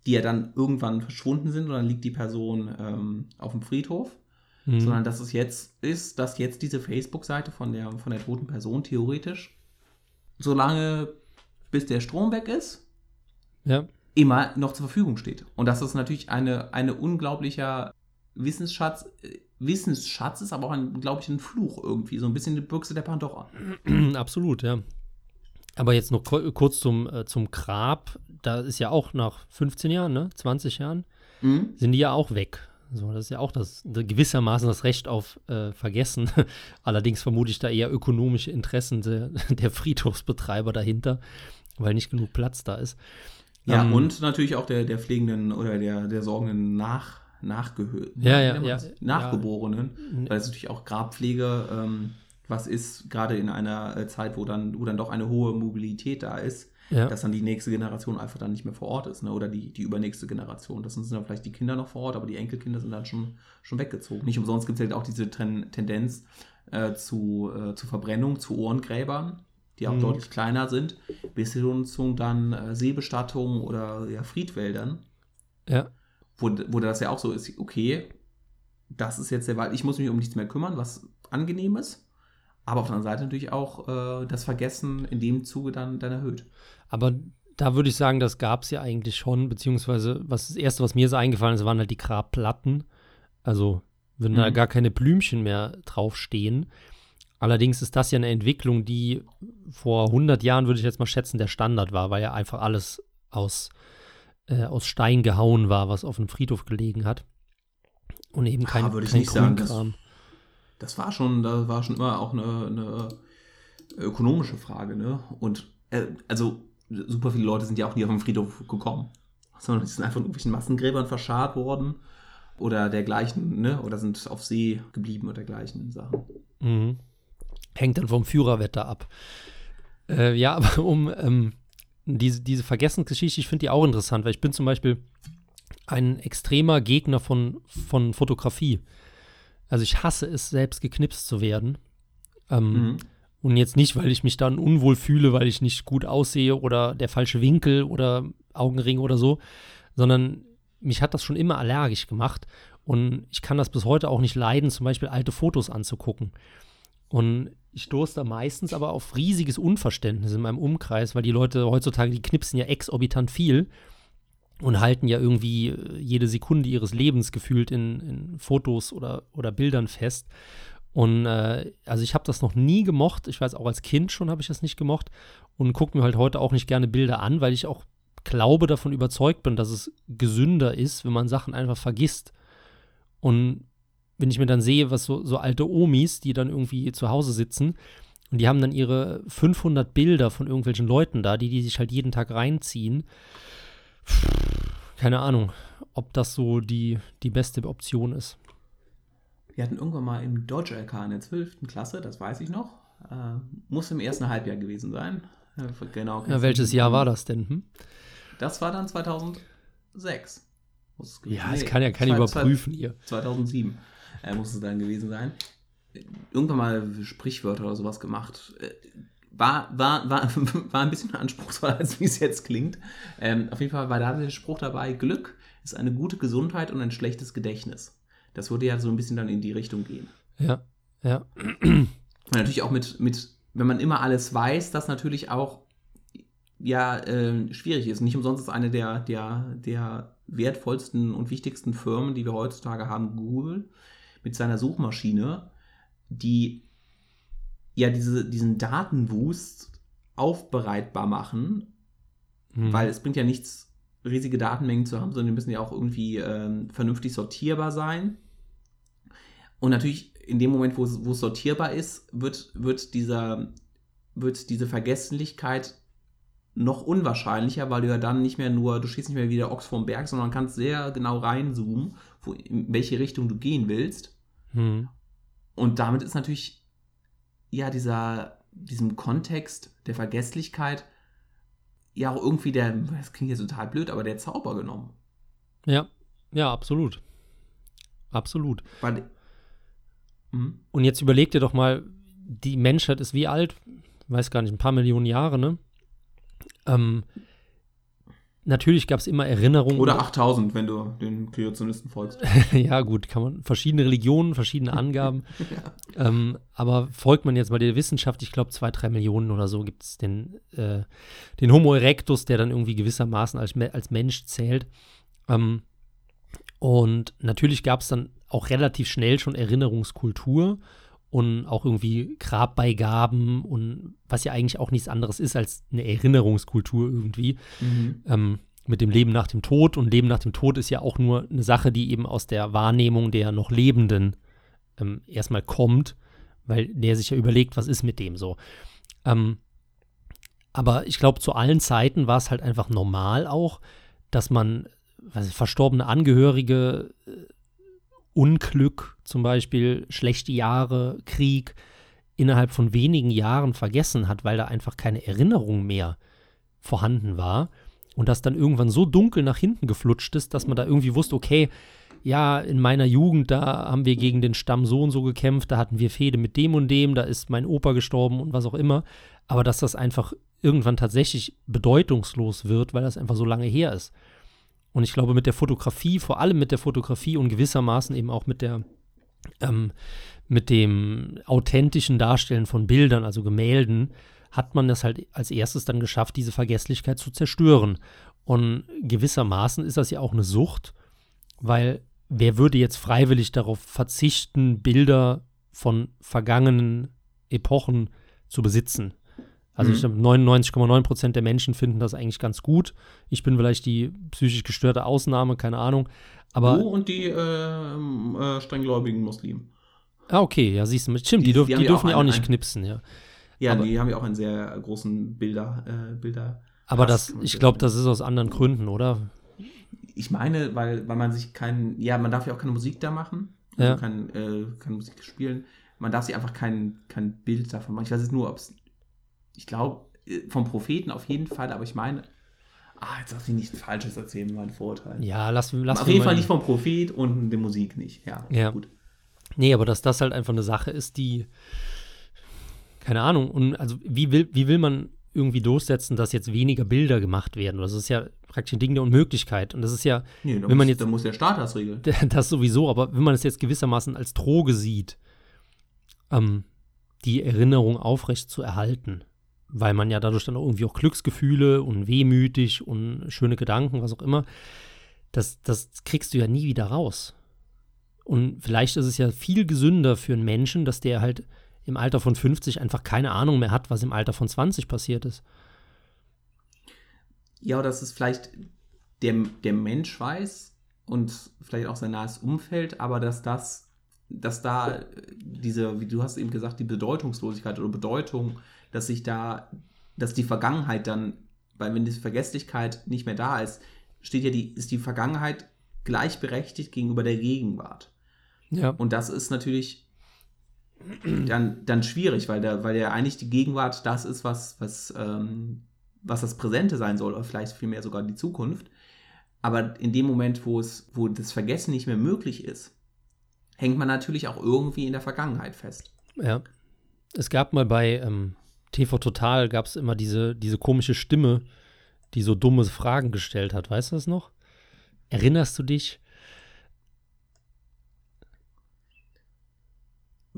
A: die ja dann irgendwann verschwunden sind und dann liegt die Person ähm, auf dem Friedhof, mhm. sondern dass es jetzt ist, dass jetzt diese Facebook-Seite von der, von der toten Person theoretisch, solange bis der Strom weg ist,
B: ja.
A: immer noch zur Verfügung steht. Und das ist natürlich eine, eine unglaublicher Wissensschatz, äh, Wissensschatz ist aber auch ein, glaube ich, ein Fluch irgendwie, so ein bisschen die Büchse der Pandora.
B: Absolut, ja. Aber jetzt noch kurz zum, äh, zum Grab, da ist ja auch nach 15 Jahren, ne, 20 Jahren, mhm. sind die ja auch weg. So, das ist ja auch das, gewissermaßen das Recht auf äh, Vergessen. Allerdings vermute ich da eher ökonomische Interessen de, der Friedhofsbetreiber dahinter weil nicht genug Platz da ist.
A: Ja, ähm, und natürlich auch der, der pflegenden oder der, der sorgenden Nach, Nachgehö
B: ja, ja, ja,
A: Nachgeborenen, ja. weil es natürlich auch Grabpflege ähm, was ist, gerade in einer äh, Zeit, wo dann, wo dann doch eine hohe Mobilität da ist, ja. dass dann die nächste Generation einfach dann nicht mehr vor Ort ist, ne? oder die, die übernächste Generation. Das sind dann vielleicht die Kinder noch vor Ort, aber die Enkelkinder sind dann schon, schon weggezogen. Nicht umsonst gibt es halt auch diese Ten Tendenz äh, zu, äh, zu Verbrennung, zu Ohrengräbern die auch mhm. deutlich kleiner sind, bis hin zu dann äh, Seebestattungen oder ja, Friedwäldern.
B: Ja.
A: Wo, wo das ja auch so ist, okay, das ist jetzt der Wald, ich muss mich um nichts mehr kümmern, was angenehm ist. Aber auf der anderen Seite natürlich auch äh, das Vergessen in dem Zuge dann, dann erhöht.
B: Aber da würde ich sagen, das gab es ja eigentlich schon, beziehungsweise was das Erste, was mir so eingefallen ist, waren halt die Grabplatten. Also, wenn mhm. da gar keine Blümchen mehr draufstehen. Allerdings ist das ja eine Entwicklung, die vor 100 Jahren, würde ich jetzt mal schätzen, der Standard war, weil ja einfach alles aus, äh, aus Stein gehauen war, was auf einem Friedhof gelegen hat. Und eben kein,
A: ah, würde ich kein nicht sagen. Das, das, war schon, da war schon immer auch eine, eine ökonomische Frage, ne? Und äh, also super viele Leute sind ja auch nie auf den Friedhof gekommen, sondern die sind einfach in irgendwelchen Massengräbern verscharrt worden oder dergleichen, ne? Oder sind auf See geblieben oder dergleichen Sachen.
B: Mhm. Hängt dann vom Führerwetter ab. Äh, ja, aber um ähm, diese, diese Vergessensgeschichte, ich finde die auch interessant, weil ich bin zum Beispiel ein extremer Gegner von, von Fotografie. Also ich hasse es, selbst geknipst zu werden. Ähm, mhm. Und jetzt nicht, weil ich mich dann unwohl fühle, weil ich nicht gut aussehe oder der falsche Winkel oder Augenring oder so, sondern mich hat das schon immer allergisch gemacht. Und ich kann das bis heute auch nicht leiden, zum Beispiel alte Fotos anzugucken. Und ich stoße da meistens aber auf riesiges Unverständnis in meinem Umkreis, weil die Leute heutzutage, die knipsen ja exorbitant viel und halten ja irgendwie äh, jede Sekunde ihres Lebens gefühlt in, in Fotos oder, oder Bildern fest. Und äh, also ich habe das noch nie gemocht. Ich weiß auch als Kind schon habe ich das nicht gemocht und gucke mir halt heute auch nicht gerne Bilder an, weil ich auch glaube, davon überzeugt bin, dass es gesünder ist, wenn man Sachen einfach vergisst. Und wenn ich mir dann sehe, was so, so alte Omis, die dann irgendwie zu Hause sitzen und die haben dann ihre 500 Bilder von irgendwelchen Leuten da, die die sich halt jeden Tag reinziehen. Keine Ahnung, ob das so die, die beste Option ist.
A: Wir hatten irgendwann mal im Deutsche LK in der 12. Klasse, das weiß ich noch. Äh, muss im ersten Halbjahr gewesen sein.
B: Äh, genau. Ja, welches Jahr war das denn? Hm?
A: Das war dann 2006.
B: ja, das nee, kann ja keiner überprüfen hier.
A: 2007 äh, muss es dann gewesen sein. Irgendwann mal Sprichwörter oder sowas gemacht. Äh, war, war, war, war ein bisschen anspruchsvoller, als wie es jetzt klingt. Ähm, auf jeden Fall war da der Spruch dabei: Glück ist eine gute Gesundheit und ein schlechtes Gedächtnis. Das würde ja so ein bisschen dann in die Richtung gehen.
B: Ja, ja.
A: Und natürlich auch mit, mit, wenn man immer alles weiß, das natürlich auch ja äh, schwierig ist. Nicht umsonst ist eine der, der, der wertvollsten und wichtigsten Firmen, die wir heutzutage haben, Google, mit seiner Suchmaschine, die ja diese, diesen Datenwust aufbereitbar machen, mhm. weil es bringt ja nichts, riesige Datenmengen zu haben, sondern die müssen ja auch irgendwie ähm, vernünftig sortierbar sein. Und natürlich in dem Moment, wo es, wo es sortierbar ist, wird, wird, dieser, wird diese Vergesslichkeit noch unwahrscheinlicher, weil du ja dann nicht mehr nur, du stehst nicht mehr wie der Ochs vorm Berg, sondern kannst sehr genau reinzoomen, wo, in welche Richtung du gehen willst. Hm. Und damit ist natürlich ja dieser, diesem Kontext der Vergesslichkeit ja auch irgendwie der, das klingt jetzt total blöd, aber der Zauber genommen.
B: Ja, ja, absolut. Absolut.
A: Weil,
B: hm? Und jetzt überleg dir doch mal, die Menschheit ist wie alt? Ich weiß gar nicht, ein paar Millionen Jahre, ne? Ähm, natürlich gab es immer Erinnerungen.
A: Oder 8000, wenn du den Kreationisten folgst.
B: ja, gut, kann man. Verschiedene Religionen, verschiedene Angaben. ja. ähm, aber folgt man jetzt mal der Wissenschaft, ich glaube, zwei, drei Millionen oder so gibt es den, äh, den Homo erectus, der dann irgendwie gewissermaßen als, als Mensch zählt. Ähm, und natürlich gab es dann auch relativ schnell schon Erinnerungskultur und auch irgendwie Grabbeigaben und was ja eigentlich auch nichts anderes ist als eine Erinnerungskultur irgendwie. Mhm. Ähm, mit dem Leben nach dem Tod. Und Leben nach dem Tod ist ja auch nur eine Sache, die eben aus der Wahrnehmung der noch Lebenden ähm, erstmal kommt, weil der sich ja überlegt, was ist mit dem so. Ähm, aber ich glaube, zu allen Zeiten war es halt einfach normal auch, dass man was, verstorbene Angehörige äh, Unglück zum Beispiel, schlechte Jahre, Krieg innerhalb von wenigen Jahren vergessen hat, weil da einfach keine Erinnerung mehr vorhanden war und das dann irgendwann so dunkel nach hinten geflutscht ist, dass man da irgendwie wusste, okay, ja, in meiner Jugend, da haben wir gegen den Stamm so und so gekämpft, da hatten wir Fehde mit dem und dem, da ist mein Opa gestorben und was auch immer, aber dass das einfach irgendwann tatsächlich bedeutungslos wird, weil das einfach so lange her ist. Und ich glaube, mit der Fotografie, vor allem mit der Fotografie und gewissermaßen eben auch mit der ähm, mit dem authentischen Darstellen von Bildern, also Gemälden, hat man das halt als erstes dann geschafft, diese Vergesslichkeit zu zerstören. Und gewissermaßen ist das ja auch eine Sucht, weil wer würde jetzt freiwillig darauf verzichten, Bilder von vergangenen Epochen zu besitzen? Also mhm. ich glaube, 99,9 Prozent der Menschen finden das eigentlich ganz gut. Ich bin vielleicht die psychisch gestörte Ausnahme, keine Ahnung. Aber
A: du und die äh, äh, strenggläubigen Muslimen.
B: Ah, okay, ja, siehst du, stimmt, die, die, dürf, die, die dürfen ja auch, auch nicht knipsen, ja.
A: Ja,
B: aber,
A: die haben ja auch einen sehr großen Bilder, äh, Bilder.
B: aber das,
A: kann
B: ich glaube, das ist aus anderen Gründen, oder?
A: Ich meine, weil, weil man sich kein, ja, man darf ja auch keine Musik da machen, also
B: Ja.
A: kein, äh, keine Musik spielen. Man darf sich einfach kein, kein Bild davon machen. Ich weiß jetzt nur, ob es, ich glaube, äh, vom Propheten auf jeden Fall, aber ich meine, ah, jetzt darf ich nichts Falsches erzählen mit meinen Vorurteilen.
B: Ja, lass, lass
A: auf jeden Fall nicht vom Prophet und der Musik nicht. Ja,
B: Ja.
A: gut.
B: Nee, aber dass das halt einfach eine Sache ist, die, keine Ahnung, und also wie will, wie will man irgendwie durchsetzen, dass jetzt weniger Bilder gemacht werden? Das ist ja praktisch ein Ding der Unmöglichkeit. Und das ist ja,
A: Nee,
B: Wenn man
A: muss,
B: jetzt-
A: da muss der Staat das regeln.
B: das sowieso, aber wenn man es jetzt gewissermaßen als Droge sieht, ähm, die Erinnerung aufrecht zu erhalten, weil man ja dadurch dann auch irgendwie auch Glücksgefühle und wehmütig und schöne Gedanken, was auch immer, das, das kriegst du ja nie wieder raus. Und vielleicht ist es ja viel gesünder für einen Menschen, dass der halt im Alter von 50 einfach keine Ahnung mehr hat, was im Alter von 20 passiert ist.
A: Ja, oder dass es vielleicht der, der Mensch weiß und vielleicht auch sein nahes Umfeld, aber dass das, dass da diese, wie du hast eben gesagt, die Bedeutungslosigkeit oder Bedeutung, dass sich da, dass die Vergangenheit dann, weil wenn die Vergesslichkeit nicht mehr da ist, steht ja die, ist die Vergangenheit gleichberechtigt gegenüber der Gegenwart.
B: Ja.
A: Und das ist natürlich dann, dann schwierig, weil, der, weil ja eigentlich die Gegenwart das ist, was, was, ähm, was das Präsente sein soll, oder vielleicht vielmehr sogar die Zukunft. Aber in dem Moment, wo, es, wo das Vergessen nicht mehr möglich ist, hängt man natürlich auch irgendwie in der Vergangenheit fest.
B: Ja. Es gab mal bei ähm, TV Total gab es immer diese, diese komische Stimme, die so dumme Fragen gestellt hat. Weißt du das noch? Erinnerst du dich?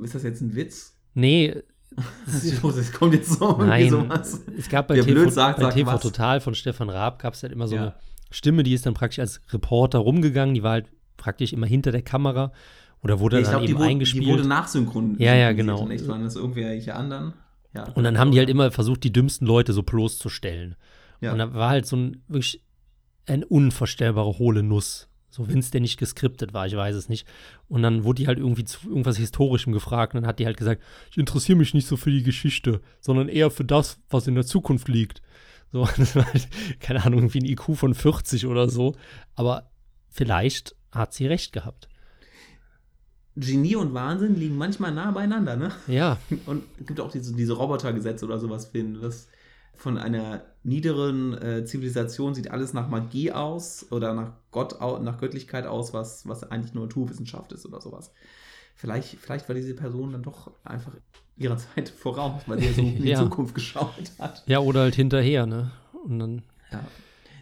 A: Ist das jetzt ein Witz?
B: Nee,
A: Das kommt jetzt so
B: nein.
A: sowas.
B: Es gab bei
A: Wer
B: TV,
A: blöd sagt,
B: bei
A: sagt
B: TV. Total von Stefan Raab gab es halt immer so
A: Ja.
B: eine Stimme, die ist dann praktisch als Reporter rumgegangen. Die war halt praktisch immer hinter der Kamera oder wurde
A: ich
B: dann
A: glaube, die,
B: eben
A: wurde-
B: eingespielt.
A: die wurde nachsynchronisiert.
B: Ja, ja, genau.
A: Nicht? Waren das irgendwelche anderen? Ja.
B: Und dann haben die halt immer versucht, die dümmsten Leute so bloßzustellen.
A: Ja.
B: Und da war halt so ein wirklich ein unvorstellbare hohle Nuss. So, wenn es denn nicht geskriptet war, ich weiß es nicht. Und dann wurde die halt irgendwie zu irgendwas Historischem gefragt. Und dann hat die halt gesagt, ich interessiere mich nicht so für die Geschichte, sondern eher für das, was in der Zukunft liegt. So, das war halt, keine Ahnung, irgendwie ein IQ von 40 oder so. Aber vielleicht hat sie recht gehabt.
A: Genie und Wahnsinn liegen manchmal nah beieinander, ne?
B: Ja,
A: Und es gibt auch diese, diese Robotergesetze oder sowas, finden, das von einer niederen äh, Zivilisation sieht alles nach Magie aus oder nach Gott nach Göttlichkeit aus, was, was eigentlich nur Naturwissenschaft ist oder sowas. Vielleicht, vielleicht war diese Person dann doch einfach ihrer Zeit voraus, weil sie so in die
B: Ja.
A: Zukunft geschaut hat.
B: ja, oder halt hinterher, ne? Und dann,
A: Ja.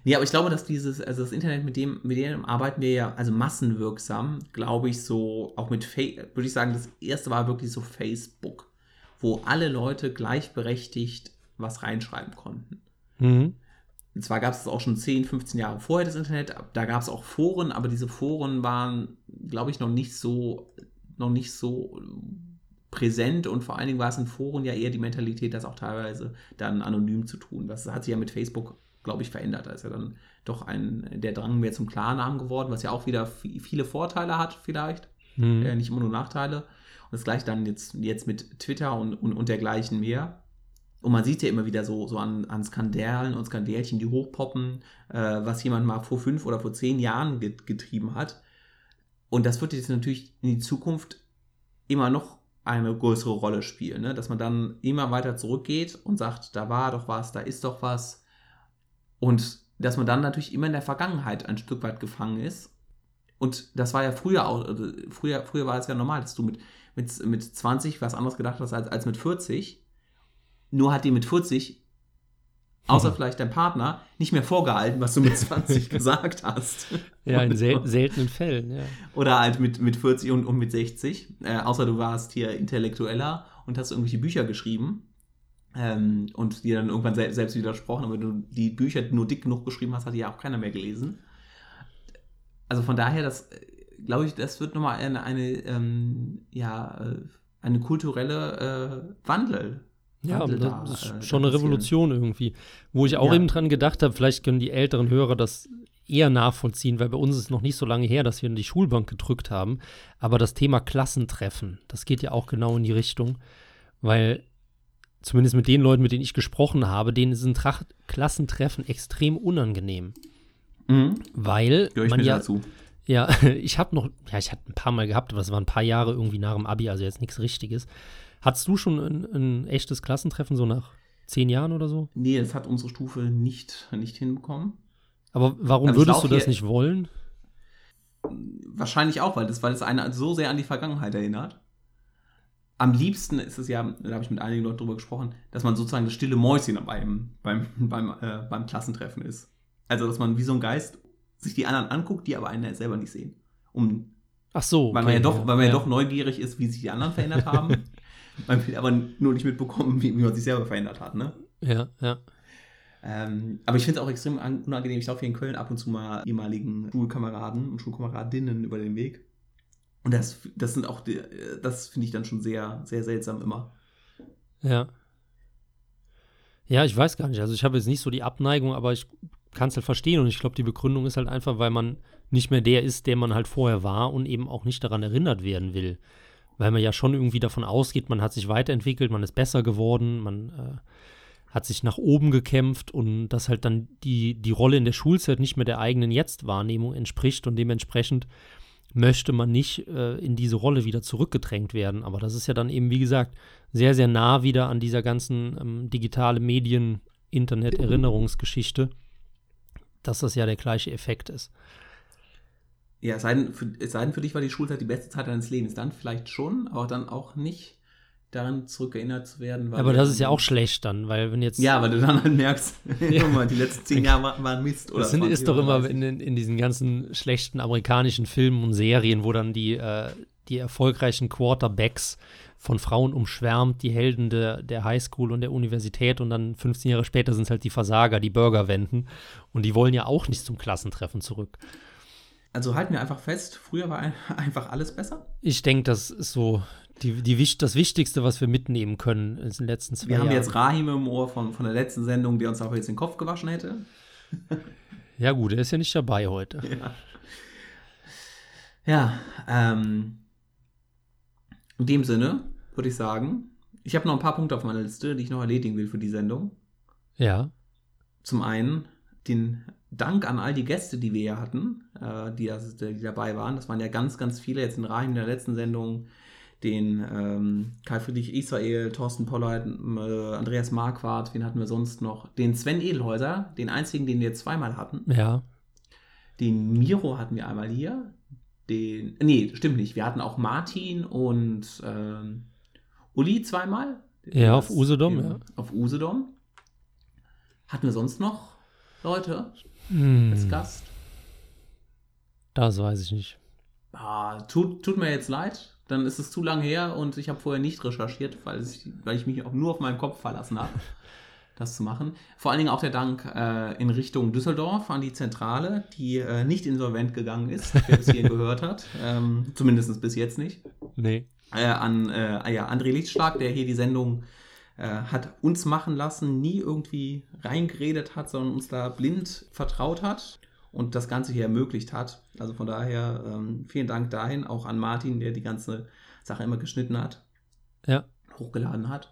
A: Nee, aber ich glaube, dass dieses, also das Internet, mit dem, mit dem arbeiten wir ja, also massenwirksam, glaube ich, so, auch mit, Fa würde ich sagen, das erste war wirklich so Facebook, wo alle Leute gleichberechtigt was reinschreiben konnten.
B: mhm.
A: Und zwar gab es das auch schon 10, 15 Jahre vorher, das Internet, da gab es auch Foren, aber diese Foren waren, glaube ich, noch nicht so, noch nicht so präsent und vor allen Dingen war es in Foren ja eher die Mentalität, das auch teilweise dann anonym zu tun. Das hat sich ja mit Facebook, glaube ich, verändert. Da ist ja dann doch ein, der Drang mehr zum Klarnamen geworden, was ja auch wieder vi- viele Vorteile hat, vielleicht,
B: Mhm.
A: äh, nicht immer nur Nachteile. Und das gleiche dann jetzt, jetzt mit Twitter und, und, und dergleichen mehr. Und man sieht ja immer wieder so, so an, an Skandalen und Skandälchen, die hochpoppen, äh, was jemand mal vor fünf oder vor zehn Jahren get getrieben hat. Und das wird jetzt natürlich in die Zukunft immer noch eine größere Rolle spielen, ne? dass man dann immer weiter zurückgeht und sagt, da war doch was, da ist doch was. Und dass man dann natürlich immer in der Vergangenheit ein Stück weit gefangen ist. Und das war ja früher auch, also früher, früher war es ja normal, dass du mit, mit, mit 20 was anderes gedacht hast als, als mit 40. Nur hat dir mit 40, außer
B: Mhm.
A: vielleicht dein Partner, nicht mehr vorgehalten, was du mit 20 gesagt hast.
B: Ja, in sel seltenen Fällen, ja.
A: Oder halt mit, mit 40 und, und mit 60. Äh, außer du warst hier intellektueller und hast irgendwelche Bücher geschrieben. Ähm, und dir dann irgendwann sel selbst widersprochen. Aber wenn du die Bücher nur dick genug geschrieben hast, hat die ja auch keiner mehr gelesen. Also von daher, das äh, glaube ich, das wird nochmal eine, eine, ähm, ja, äh, eine kulturelle äh, Wandel.
B: Ja,
A: Wandel
B: das
A: da,
B: ist
A: äh,
B: schon eine. Revolution irgendwie. Wo ich auch
A: Ja.
B: eben dran gedacht habe, vielleicht können die älteren Hörer das eher nachvollziehen, weil bei uns ist es noch nicht so lange her, dass wir in die Schulbank gedrückt haben. Aber das Thema Klassentreffen, das geht ja auch genau in die Richtung, weil zumindest mit den Leuten, mit denen ich gesprochen habe, denen sind Trach Klassentreffen extrem unangenehm.
A: Mhm.
B: Weil
A: Gehör ich
B: man ja,
A: dazu.
B: ja, ich habe noch, ja, ich hatte ein paar Mal gehabt, aber es waren ein paar Jahre irgendwie nach dem Abi, also jetzt nichts Richtiges. Hattest du schon ein, ein echtes Klassentreffen, so nach zehn Jahren oder so?
A: Nee, das hat unsere Stufe nicht, nicht hinbekommen.
B: Aber warum
A: Also
B: würdest du das nicht wollen?
A: Wahrscheinlich auch, weil das, weil es einen so sehr an die Vergangenheit erinnert. Am liebsten ist es ja, da habe ich mit einigen Leuten drüber gesprochen, dass man sozusagen das stille Mäuschen beim, beim, beim, äh, beim Klassentreffen ist. Also, dass man wie so ein Geist sich die anderen anguckt, die aber einen selber nicht sehen. Um,
B: Ach so.
A: weil man ja doch, weil man ja. doch neugierig ist, wie sich die anderen verändert haben. man will aber nur nicht mitbekommen, wie, wie man sich selber verändert hat, ne?
B: Ja, ja.
A: Ähm, aber ich finde es auch extrem an- unangenehm. Ich laufe hier in Köln ab und zu mal ehemaligen Schulkameraden und Schulkameradinnen über den Weg. Und das, das sind auch, die, das finde ich dann schon sehr, sehr seltsam immer.
B: Ja. Ja, ich weiß gar nicht. Also ich habe jetzt nicht so die Abneigung, aber ich kann es halt verstehen und ich glaube, die Begründung ist halt einfach, weil man nicht mehr der ist, der man halt vorher war und eben auch nicht daran erinnert werden will. Weil man ja schon irgendwie davon ausgeht, man hat sich weiterentwickelt, man ist besser geworden, man äh, hat sich nach oben gekämpft und dass halt dann die, die Rolle in der Schulzeit nicht mehr der eigenen Jetzt-Wahrnehmung entspricht und dementsprechend möchte man nicht äh, in diese Rolle wieder zurückgedrängt werden. Aber das ist ja dann eben, wie gesagt, sehr, sehr nah wieder an dieser ganzen ähm, digitale Medien, Internet-Erinnerungsgeschichte, dass das ja der gleiche Effekt ist.
A: Ja, es sei, denn, für, es sei denn, für dich war die Schulzeit die beste Zeit deines Lebens. Dann vielleicht schon, aber dann auch nicht daran zurückerinnert zu werden. Weil
B: Aber das ist ja auch schlecht dann, weil wenn jetzt.
A: Ja, weil du dann halt merkst,
B: Ja.
A: guck mal, die letzten zehn Jahre waren, Mist. Oder
B: Das sind,
A: 20
B: ist doch immer
A: 30.
B: in, in diesen ganzen schlechten amerikanischen Filmen und Serien, wo dann die, äh, die erfolgreichen Quarterbacks von Frauen umschwärmt, die Helden der, der Highschool und der Universität und dann 15 Jahre später sind es halt die Versager, die Burger wenden und die wollen ja auch nicht zum Klassentreffen zurück.
A: Also halten wir einfach fest, früher war ein, einfach alles besser.
B: Ich denke, das ist so die, die, das Wichtigste, was wir mitnehmen können in den letzten zwei
A: Wir haben
B: Jahren.
A: jetzt Rahim im Ohr von, von der letzten Sendung, der uns aber jetzt den Kopf gewaschen hätte.
B: ja gut, er ist ja nicht dabei heute.
A: Ja, ähm, in dem Sinne würde ich sagen, ich habe noch ein paar Punkte auf meiner Liste, die ich noch erledigen will für die Sendung.
B: Ja,
A: Zum einen den Dank an all die Gäste, die wir hier hatten, äh, die, die dabei waren. Das waren ja ganz, ganz viele jetzt in Rahim in der letzten Sendung. Den ähm, Kai Friedrich Israel, Thorsten Pollard, äh, Andreas Marquardt, wen hatten wir sonst noch? Den Sven Edelhäuser, den einzigen, den wir zweimal hatten.
B: ja,
A: Den Miro hatten wir einmal hier. Den. Nee, stimmt nicht. Wir hatten auch Martin und ähm, Uli zweimal.
B: Ja, auf
A: Das-
B: Usedom,
A: im-
B: ja.
A: Auf Usedom. Hatten wir sonst noch Leute
B: Hm,
A: als Gast?
B: das weiß ich nicht.
A: Ah, tut, tut mir jetzt leid. Dann ist es zu lang her und ich habe vorher nicht recherchiert, weil ich, weil ich mich auch nur auf meinen Kopf verlassen habe, das zu machen. Vor allen Dingen auch der Dank äh, in Richtung Düsseldorf an die Zentrale, die äh, nicht insolvent gegangen ist, wer es hier gehört hat. Ähm, Zumindest bis jetzt nicht.
B: Nee.
A: Äh, an äh, ja, André Lichtschlag, der hier die Sendung äh, hat uns machen lassen, nie irgendwie reingeredet hat, sondern uns da blind vertraut hat und das Ganze hier ermöglicht hat. Also von daher ähm, vielen Dank dahin, auch an Martin, der die ganze Sache immer geschnitten hat,
B: Ja.
A: hochgeladen hat.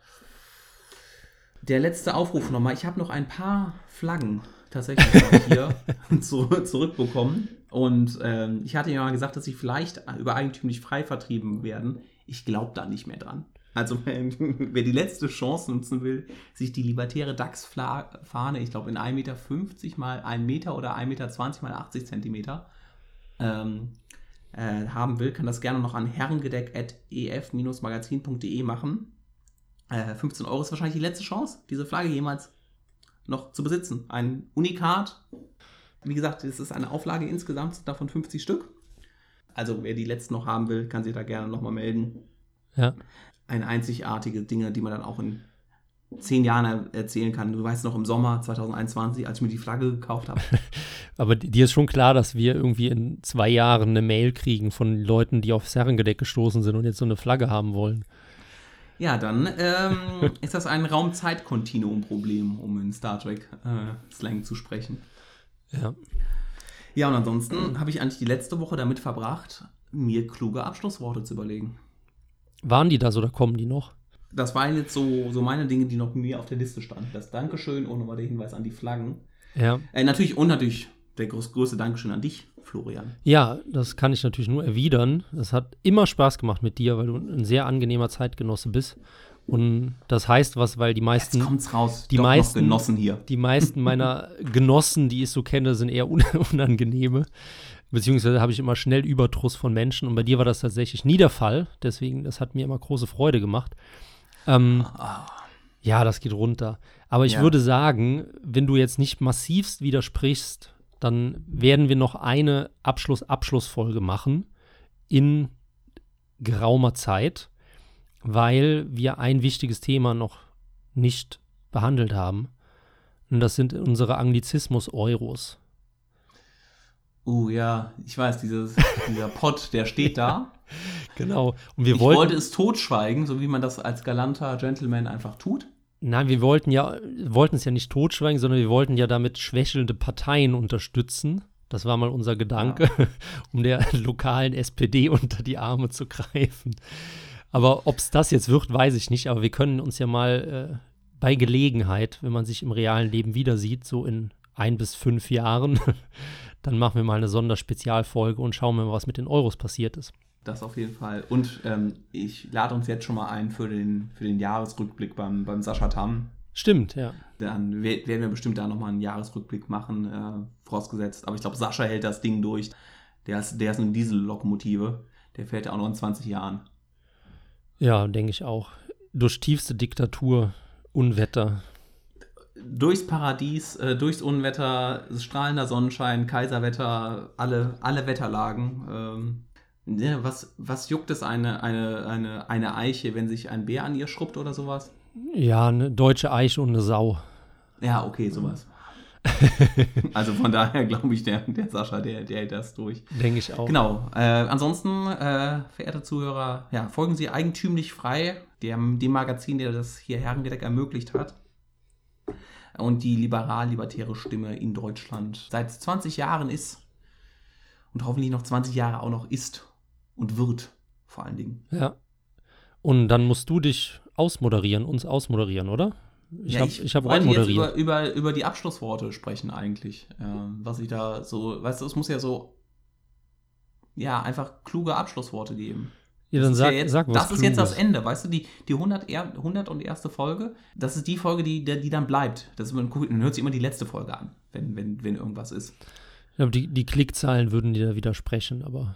A: Der letzte Aufruf nochmal. Ich habe noch ein paar Flaggen tatsächlich hier zu, zurückbekommen. Und ähm, ich hatte ja mal gesagt, dass sie vielleicht über eigentümlich frei vertrieben werden. Ich glaube da nicht mehr dran. Also wer die letzte Chance nutzen will, sich die libertäre DAX-Fahne, ich glaube in 1,50 Meter mal 1 Meter oder 1,20 Meter mal 80 Zentimeter ähm, äh, haben will, kann das gerne noch an herrengedeck.ef-magazin.de machen. Äh, 15 Euro ist wahrscheinlich die letzte Chance, diese Flagge jemals noch zu besitzen. Ein Unikat. Wie gesagt, es ist eine Auflage insgesamt, davon 50 Stück. Also wer die letzten noch haben will, kann sich da gerne nochmal melden.
B: Ja.
A: Eine einzigartige Dinge, die man dann auch in zehn Jahren er- erzählen kann. Du weißt noch im Sommer 2021, als ich mir die Flagge gekauft habe.
B: Aber di- dir ist schon klar, dass wir irgendwie in zwei Jahren eine Mail kriegen von Leuten, die aufs Herrengedeck gestoßen sind und jetzt so eine Flagge haben wollen.
A: Ja, dann ähm, ist das ein Raum-Zeit-Kontinuum-Problem, um in Star Trek-Slang zu sprechen.
B: Ja.
A: Ja, und ansonsten habe ich eigentlich die letzte Woche damit verbracht, mir kluge Abschlussworte zu überlegen.
B: Waren die das oder kommen die noch?
A: das waren jetzt so, so meine Dinge, die noch mir auf der Liste standen. Das Dankeschön und nochmal der Hinweis an die Flaggen.
B: Ja.
A: Äh, natürlich, und natürlich der groß, größte Dankeschön an dich, Florian.
B: Ja, das kann ich natürlich nur erwidern. Es hat immer Spaß gemacht mit dir, weil du ein sehr angenehmer Zeitgenosse bist. Und das heißt was, weil die meisten.
A: Jetzt kommt's raus.
B: Die
A: Doch
B: meisten-
A: Genossen hier.
B: Die meisten meiner Genossen, die ich so kenne, sind eher un unangenehme. Beziehungsweise habe ich immer schnell Überdruss von Menschen. Und bei dir war das tatsächlich nie der Fall. Deswegen, das hat mir immer große Freude gemacht. Ähm, ja, das geht runter. Aber ich
A: Ja.
B: würde sagen, wenn du jetzt nicht massivst widersprichst, dann werden wir noch eine Abschluss-Abschlussfolge machen in geraumer Zeit, weil wir ein wichtiges Thema noch nicht behandelt haben. Und das sind unsere Anglizismus-Euros.
A: Uh, ja, ich weiß, dieses, dieser Pott, der steht da.
B: Genau. Und wir
A: ich
B: wollten,
A: wollte es totschweigen, so wie man das als galanter Gentleman einfach tut.
B: nein, wir wollten ja, wollten es ja nicht totschweigen, sondern wir wollten ja damit schwächelnde Parteien unterstützen. Das war mal unser Gedanke, um der lokalen SPD unter die Arme zu greifen. Aber ob es das jetzt wird, weiß ich nicht. Aber wir können uns ja mal äh, bei Gelegenheit, wenn man sich im realen Leben wieder sieht, so in ein bis fünf Jahren, dann machen wir mal eine Sonderspezialfolge und schauen mal, was mit den Euros passiert ist.
A: Das auf jeden Fall. Und ähm, ich lade uns jetzt schon mal ein für den, für den Jahresrückblick beim, beim Sascha Tam.
B: Stimmt, ja.
A: Dann we- werden wir bestimmt da nochmal einen Jahresrückblick machen, äh, vorausgesetzt. Aber ich glaube, Sascha hält das Ding durch. Der ist, der ist eine Diesellokomotive. Der fährt ja auch noch in 20 Jahren.
B: Ja, denke ich auch. Durch tiefste Diktatur, Unwetter.
A: Durchs Paradies, äh, durchs Unwetter, strahlender Sonnenschein, Kaiserwetter, alle, alle Wetterlagen. Ähm, ja, was, was juckt es eine, eine, eine, eine Eiche, wenn sich ein Bär an ihr schrubbt oder sowas?
B: Ja, eine deutsche Eiche und eine Sau.
A: Ja, okay, sowas. also von daher glaube ich, der, der Sascha, der, der hält das durch.
B: Denke ich auch.
A: Genau. Äh, ansonsten, äh, verehrte Zuhörer, ja, folgen Sie eigentümlich frei, dem, dem Magazin, der das hier Herrengedeck ermöglicht hat. Und die liberal-libertäre Stimme in Deutschland seit 20 Jahren ist und hoffentlich noch 20 Jahre auch noch ist und wird, vor allen Dingen.
B: Ja. Und dann musst du dich ausmoderieren, uns ausmoderieren, oder? Ich
A: Ja,
B: habe ich hab
A: wollte jetzt über, über, über die Abschlussworte sprechen eigentlich. Ähm, was ich da so, weißt du, es muss ja so, ja, einfach kluge Abschlussworte geben.
B: Ja, dann
A: Das ist
B: sag,
A: ja jetzt,
B: sag was
A: Das ist jetzt das. Ende, weißt du, die, die 100, er, 100 und erste Folge, das ist die Folge, die, die, dann bleibt. Das ist, man, man hört sich immer die letzte Folge an, wenn, wenn, wenn irgendwas ist.
B: Ja, die, die Klickzahlen würden dir da widersprechen, aber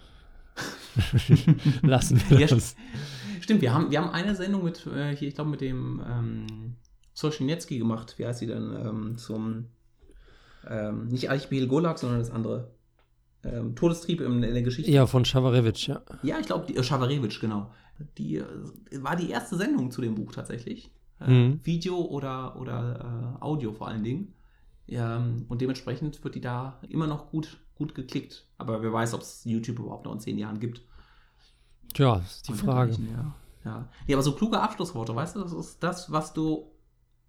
B: lassen wir
A: Ja,
B: das.
A: Stimmt, wir haben, wir haben eine Sendung mit, äh, hier, ich glaube, mit dem ähm, Solzhenitsky gemacht. Wie heißt sie denn? Ähm, zum, ähm, nicht Archipel Golag, sondern das andere. Ähm, Todestrieb in, in der Geschichte.
B: Ja, von Schawarewitsch, ja.
A: Ja, ich glaube, äh, Schawarewitsch, genau. Die äh, war die erste Sendung zu dem Buch tatsächlich. Äh,
B: Mhm.
A: Video oder, oder äh, Audio vor allen Dingen. Ja, ähm, und dementsprechend wird die da immer noch gut, gut geklickt. Aber wer weiß, ob es YouTube überhaupt noch in zehn Jahren gibt.
B: Tja, das ist die
A: Und
B: Frage.
A: Ja. Ja. ja, aber so kluge Abschlussworte, weißt du, das ist das, was du,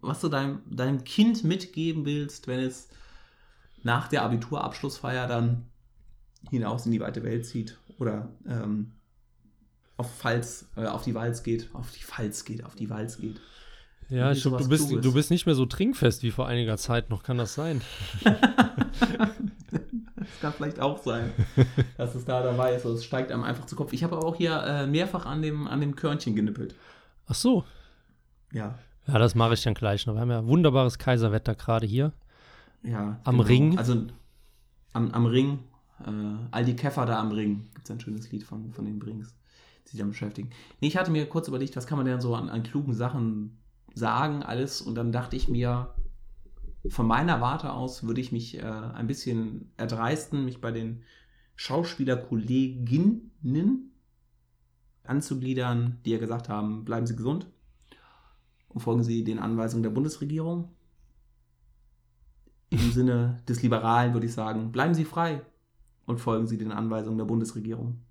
A: was du deinem, deinem Kind mitgeben willst, wenn es nach der Abiturabschlussfeier dann hinaus in die weite Welt zieht oder ähm, auf Pfalz, äh, auf die Walz geht, auf die Pfalz geht, auf die Walz geht.
B: Ja, ich glaub, du bist,
A: Kluges.
B: du bist nicht mehr so trinkfest wie vor einiger Zeit noch, kann das sein?
A: Das kann vielleicht auch sein, dass es da dabei ist. Also es steigt einem einfach zu Kopf. Ich habe aber auch hier äh, mehrfach an dem, an dem Körnchen genippelt.
B: Ach so.
A: Ja.
B: Ja, das mache ich dann gleich noch. Wir haben ja wunderbares Kaiserwetter gerade hier.
A: Ja,
B: Am Ring?
A: Also am, am Ring. Äh, all die Käfer da am Ring. Gibt es ein schönes Lied von, von den Brings, die sich damit beschäftigen. Nee, ich hatte mir kurz überlegt, was kann man denn so an, an klugen Sachen sagen, alles. Und dann dachte ich mir, von meiner Warte aus würde ich mich äh, ein bisschen erdreisten, mich bei den Schauspielerkolleginnen anzugliedern, die ja gesagt haben, bleiben Sie gesund und folgen Sie den Anweisungen der Bundesregierung. Im Sinne des Liberalen würde ich sagen, bleiben Sie frei und folgen Sie den Anweisungen der Bundesregierung.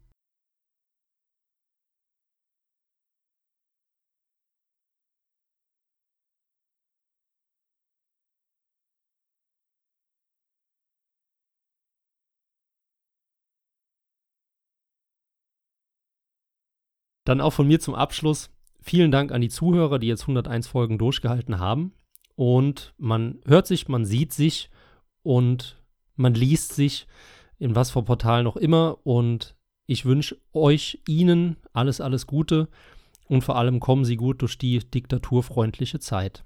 B: Dann auch von mir zum Abschluss. vielen Dank an die Zuhörer, die jetzt 101 Folgen durchgehalten haben. Und man hört sich, man sieht sich und man liest sich in was für Portalen auch immer. Und ich wünsche euch, Ihnen alles, alles Gute und vor allem kommen Sie gut durch die diktaturfreundliche Zeit.